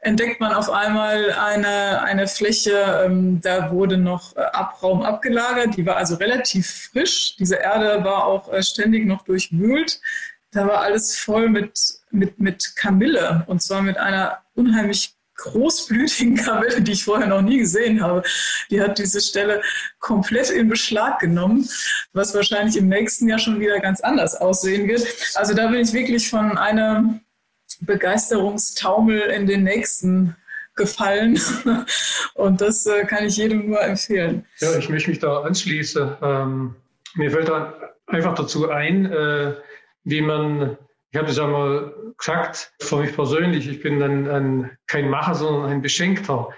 entdeckt man auf einmal eine, eine Fläche, ähm, da wurde noch äh, Abraum abgelagert, die war also relativ frisch. Diese Erde war auch äh, ständig noch durchwühlt. Da war alles voll mit, mit, mit Kamille und zwar mit einer unheimlich großblütigen Kamille, die ich vorher noch nie gesehen habe. Die hat diese Stelle komplett in Beschlag genommen, was wahrscheinlich im nächsten Jahr schon wieder ganz anders aussehen wird. Also da bin ich wirklich von einem Begeisterungstaumel in den nächsten gefallen. Und das äh, kann ich jedem nur empfehlen. Ja, ich möchte mich da anschließen. Ähm, mir fällt da einfach dazu ein, äh, wie man, ich habe das einmal gesagt, für mich persönlich, ich bin ein, ein, kein Macher, sondern ein Beschenkter.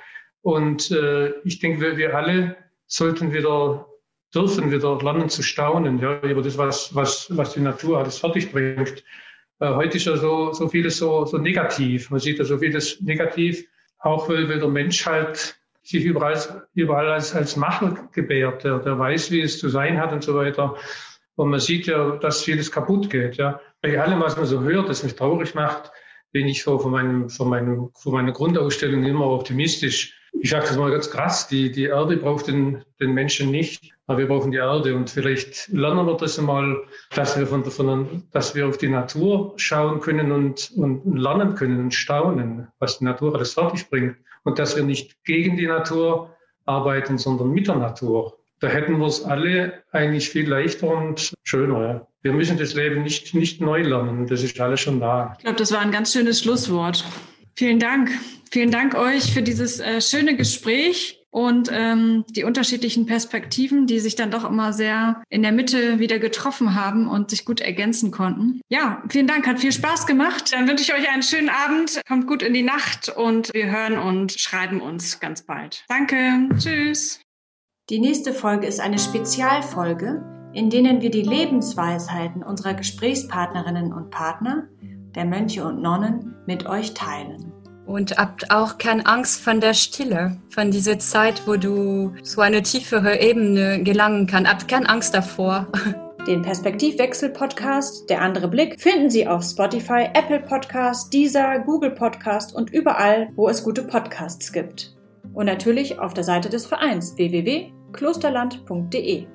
Und äh, ich denke, wir, wir alle sollten wieder, dürfen wieder lernen zu staunen, ja, über das, was, was, was die Natur alles fertig bringt. Äh, heute ist ja so, so vieles so, so negativ. Man sieht ja so vieles negativ, auch weil, weil der Mensch halt sich überall, überall als, als Macher gebärt, der, der weiß, wie es zu sein hat und so weiter. Und man sieht ja, dass vieles kaputt geht. Ja. Bei allem, was man so hört, das mich traurig macht, bin ich so von, meinem, von, meinem, von meiner Grundausstellung immer optimistisch. Ich sage das mal ganz krass, die, die Erde braucht den, den Menschen nicht, aber wir brauchen die Erde. Und vielleicht lernen wir das einmal, dass wir, von, von, dass wir auf die Natur schauen können und, und lernen können und staunen, was die Natur alles fertig bringt. Und dass wir nicht gegen die Natur arbeiten, sondern mit der Natur da hätten wir es alle eigentlich viel leichter und schöner. Ja. Wir müssen das Leben nicht, nicht neu lernen. Das ist alles schon da. Ich glaube, das war ein ganz schönes Schlusswort. Vielen Dank. Vielen Dank euch für dieses äh, schöne Gespräch. und ähm, die unterschiedlichen Perspektiven, die sich dann doch immer sehr in der Mitte wieder getroffen haben und sich gut ergänzen konnten. Ja, vielen Dank, hat viel Spaß gemacht. Dann wünsche ich euch einen schönen Abend, kommt gut in die Nacht und wir hören und schreiben uns ganz bald. Danke, tschüss. Die nächste Folge ist eine Spezialfolge, in denen wir die Lebensweisheiten unserer Gesprächspartnerinnen und Partner, der Mönche und Nonnen, mit euch teilen. Und habt auch keine Angst von der Stille, von dieser Zeit, wo du zu einer tiefere Ebene gelangen kannst. Habt keine Angst davor. Den Perspektivwechsel-Podcast Der andere Blick finden Sie auf Spotify, Apple Podcast, Deezer, Google Podcast und überall, wo es gute Podcasts gibt. Und natürlich auf der Seite des Vereins www.klosterland.de.